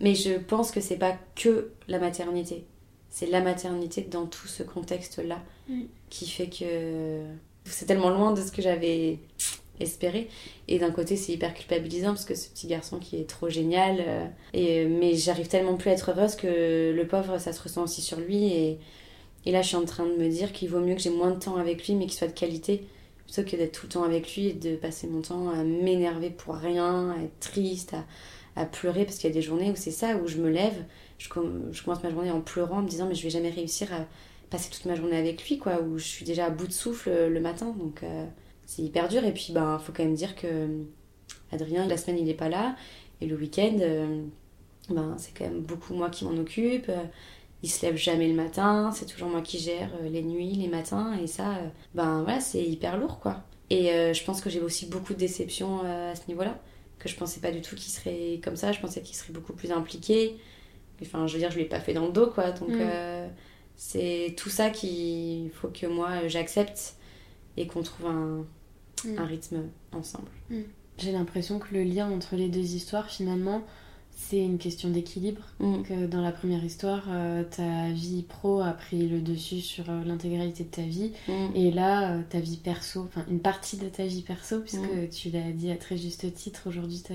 Mais je pense que c'est pas que la maternité. C'est la maternité dans tout ce contexte-là
Mm.
qui fait que c'est tellement loin de ce que j'avais espéré. Et d'un côté, c'est hyper culpabilisant parce que ce petit garçon qui est trop génial. euh, et, mais j'arrive tellement plus à être heureuse que le pauvre, ça se ressent aussi sur lui. Et, et là, je suis en train de me dire qu'il vaut mieux que j'ai moins de temps avec lui, mais qu'il soit de qualité, plutôt que d'être tout le temps avec lui et de passer mon temps à m'énerver pour rien, à être triste, à, à pleurer. Parce qu'il y a des journées où c'est ça, où je me lève, je, je commence ma journée en pleurant, me disant, mais je vais jamais réussir à passer toute ma journée avec lui, quoi, où je suis déjà à bout de souffle euh, le matin. Donc, euh, c'est hyper dur. Et puis, ben, faut quand même dire que euh, Adrien, la semaine, il est pas là. Et le week-end, ben, c'est quand même beaucoup moi qui m'en occupe. Euh, Il se lève jamais le matin, c'est toujours moi qui gère les nuits, les matins. Et ça, ben voilà, c'est hyper lourd, quoi. Et je pense que j'ai aussi beaucoup de déceptions à ce niveau-là. Que je pensais pas du tout qu'il serait comme ça. Je pensais qu'il serait beaucoup plus impliqué. Enfin, je veux dire, je l'ai pas fait dans le dos, quoi. Donc,
Mm.
euh, c'est tout ça qu'il faut que moi j'accepte et qu'on trouve un,
Mm.
un rythme ensemble.
J'ai l'impression que le lien entre les deux histoires, finalement, c'est une question d'équilibre.
Mm.
Que dans la première histoire, euh, ta vie pro a pris le dessus sur euh, l'intégralité de ta vie.
Mm.
Et là, euh, ta vie perso, enfin une partie de ta vie perso, puisque
Mm.
tu l'as dit à très juste titre, aujourd'hui tu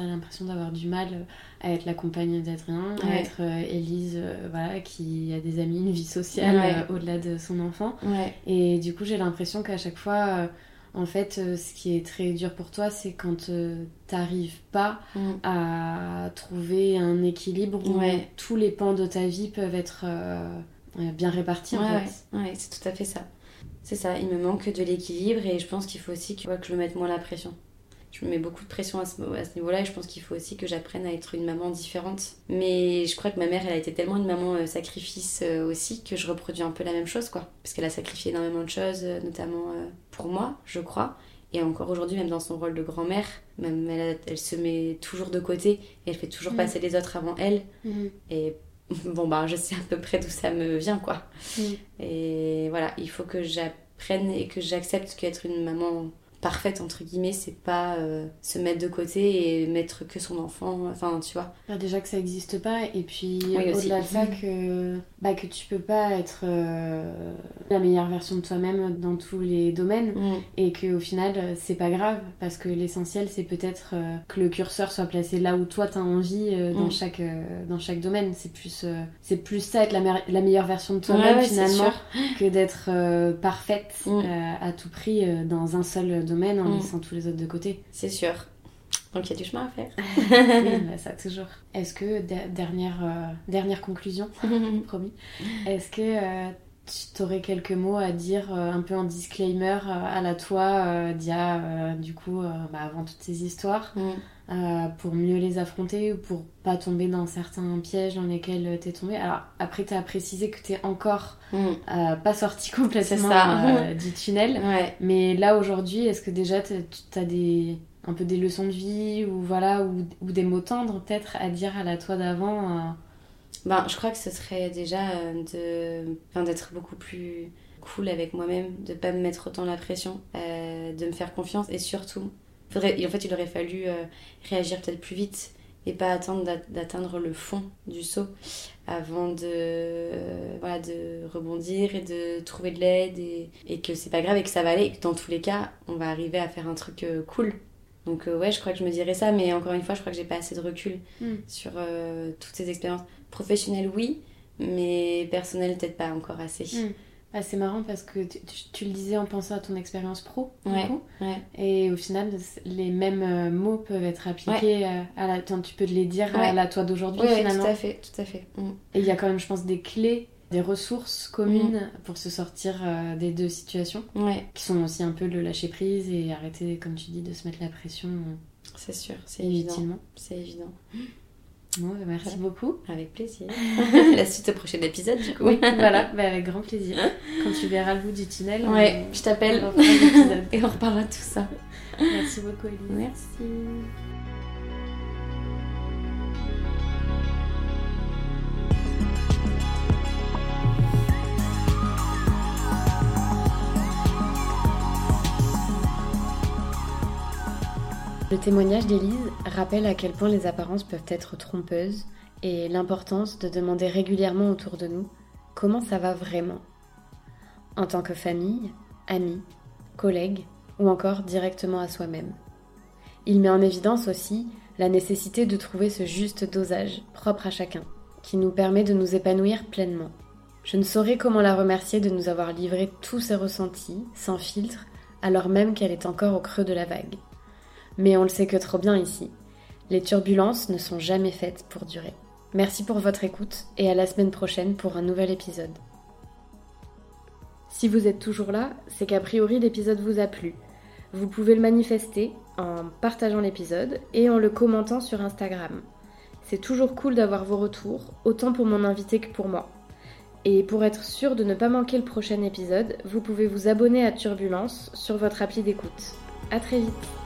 as, l'impression d'avoir du mal euh, à être la compagne d'Adrien, à être euh, Élise, euh, voilà, qui a des amis, une vie sociale
Ouais.
euh, au-delà de son enfant.
Ouais.
Et du coup, j'ai l'impression qu'à chaque fois, euh, en fait, euh, ce qui est très dur pour toi, c'est quand euh, t'arrives pas
Mm.
à trouver un équilibre où
Ouais.
tous les pans de ta vie peuvent être euh, euh, bien répartis, en fait.
ouais, c'est tout à fait ça. C'est ça, il me manque de l'équilibre et je pense qu'il faut aussi que, que je me mette moins la pression. Je me mets beaucoup de pression à ce, niveau-là et je pense qu'il faut aussi que j'apprenne à être une maman différente. Mais je crois que ma mère, elle a été tellement une maman euh, sacrifice euh, aussi que je reproduis un peu la même chose, quoi. Parce qu'elle a sacrifié énormément de choses, euh, notamment pour moi, je crois. Et encore aujourd'hui, même dans son rôle de grand-mère, même elle, a- elle se met toujours de côté et elle fait toujours
Mhm.
passer les autres avant elle.
Mhm.
Et bon, bah, je sais à peu près d'où ça me vient, quoi.
Mhm.
Et voilà, il faut que j'apprenne et que j'accepte qu'être une maman parfaite, entre guillemets, c'est pas euh, se mettre de côté et mettre que son enfant. Enfin, tu vois.
Bah, déjà que ça n'existe pas, et puis
Oui, aussi.
au-delà de ça, que, bah, que tu peux pas être euh, la meilleure version de toi-même dans tous les domaines, et que au final, euh, c'est pas grave, parce que l'essentiel, c'est peut-être euh, que le curseur soit placé là où toi t'as envie euh, dans,
Mm.
chaque, euh, dans chaque domaine. C'est plus, euh, c'est plus ça, être la, meilleure version de toi-même
ouais,
finalement, que d'être euh, parfaite
Mm.
euh, à tout prix euh, dans un seul domaine en
Mm.
laissant tous les autres de côté.
C'est sûr. Donc il y a du chemin à faire.
oui, bah, ça toujours. Est-ce que, der- dernière, euh, dernière conclusion, promis, est-ce que euh, tu aurais quelques mots à dire euh, un peu en disclaimer à la toi d'il y a, euh, du coup, bah, avant toutes ces histoires, euh, pour mieux les affronter ou pour pas tomber dans certains pièges dans lesquels t'es tombé Alors, après, t'as précisé que t'es encore
Mm.
euh, pas sorti complètement euh, du tunnel.
Ouais.
Mais là aujourd'hui, est-ce que déjà t'as- tu as des un peu des leçons de vie ou voilà ou, ou des mots tendres peut-être à dire à la toi d'avant euh,
Ben, je crois que ce serait déjà de, enfin, d'être beaucoup plus cool avec moi-même, de pas me mettre autant la pression, de me faire confiance et surtout, faudrait, en fait, il aurait fallu euh, réagir peut-être plus vite et pas attendre d'at- d'atteindre le fond du saut avant de, euh, voilà, de rebondir et de trouver de l'aide et, et que c'est pas grave et que ça va aller et que dans tous les cas, on va arriver à faire un truc euh, cool. Donc ouais, je crois que je me dirais ça, mais encore une fois, je crois que j'ai pas assez de recul
Mm.
sur toutes ces expériences. Professionnelles, oui, mais personnelles, peut-être pas encore assez.
Mm. Ah, c'est marrant parce que tu, tu- tu le disais en pensant à ton expérience pro du coup.
ouais.
et au final les mêmes euh, mots peuvent être appliqués euh, à la tu peux les dire à la toi d'aujourd'hui finalement
tout à fait, tout à fait. Mm.
et il y a quand même je pense des clés des ressources communes pour se sortir euh, des deux situations qui sont aussi un peu le lâcher prise et arrêter comme tu dis de se mettre la pression euh,
c'est sûr, c'est évident. C'est évident.
Bah, merci beaucoup.
Avec plaisir. La suite au prochain épisode, du coup.
Oui, voilà, bah, avec grand plaisir. Quand tu verras le bout du tunnel,
Ouais,
on-
je t'appelle et on reparlera de tout ça.
Merci beaucoup, Elise.
Merci.
Le témoignage d'Élise rappelle à quel point les apparences peuvent être trompeuses et l'importance de demander régulièrement autour de nous comment ça va vraiment. En tant que famille, amis, collègues ou encore directement à soi-même. Il met en évidence aussi la nécessité de trouver ce juste dosage propre à chacun, qui nous permet de nous épanouir pleinement. Je ne saurais comment la remercier de nous avoir livré tous ses ressentis, sans filtre, alors même qu'elle est encore au creux de la vague. Mais on le sait que trop bien ici. Les turbulences ne sont jamais faites pour durer. Merci pour votre écoute et à la semaine prochaine pour un nouvel épisode. Si vous êtes toujours là, c'est qu'a priori l'épisode vous a plu. Vous pouvez le manifester en partageant l'épisode et en le commentant sur Instagram. C'est toujours cool d'avoir vos retours, autant pour mon invité que pour moi. Et pour être sûr de ne pas manquer le prochain épisode, vous pouvez vous abonner à Turbulence sur votre appli d'écoute. A très vite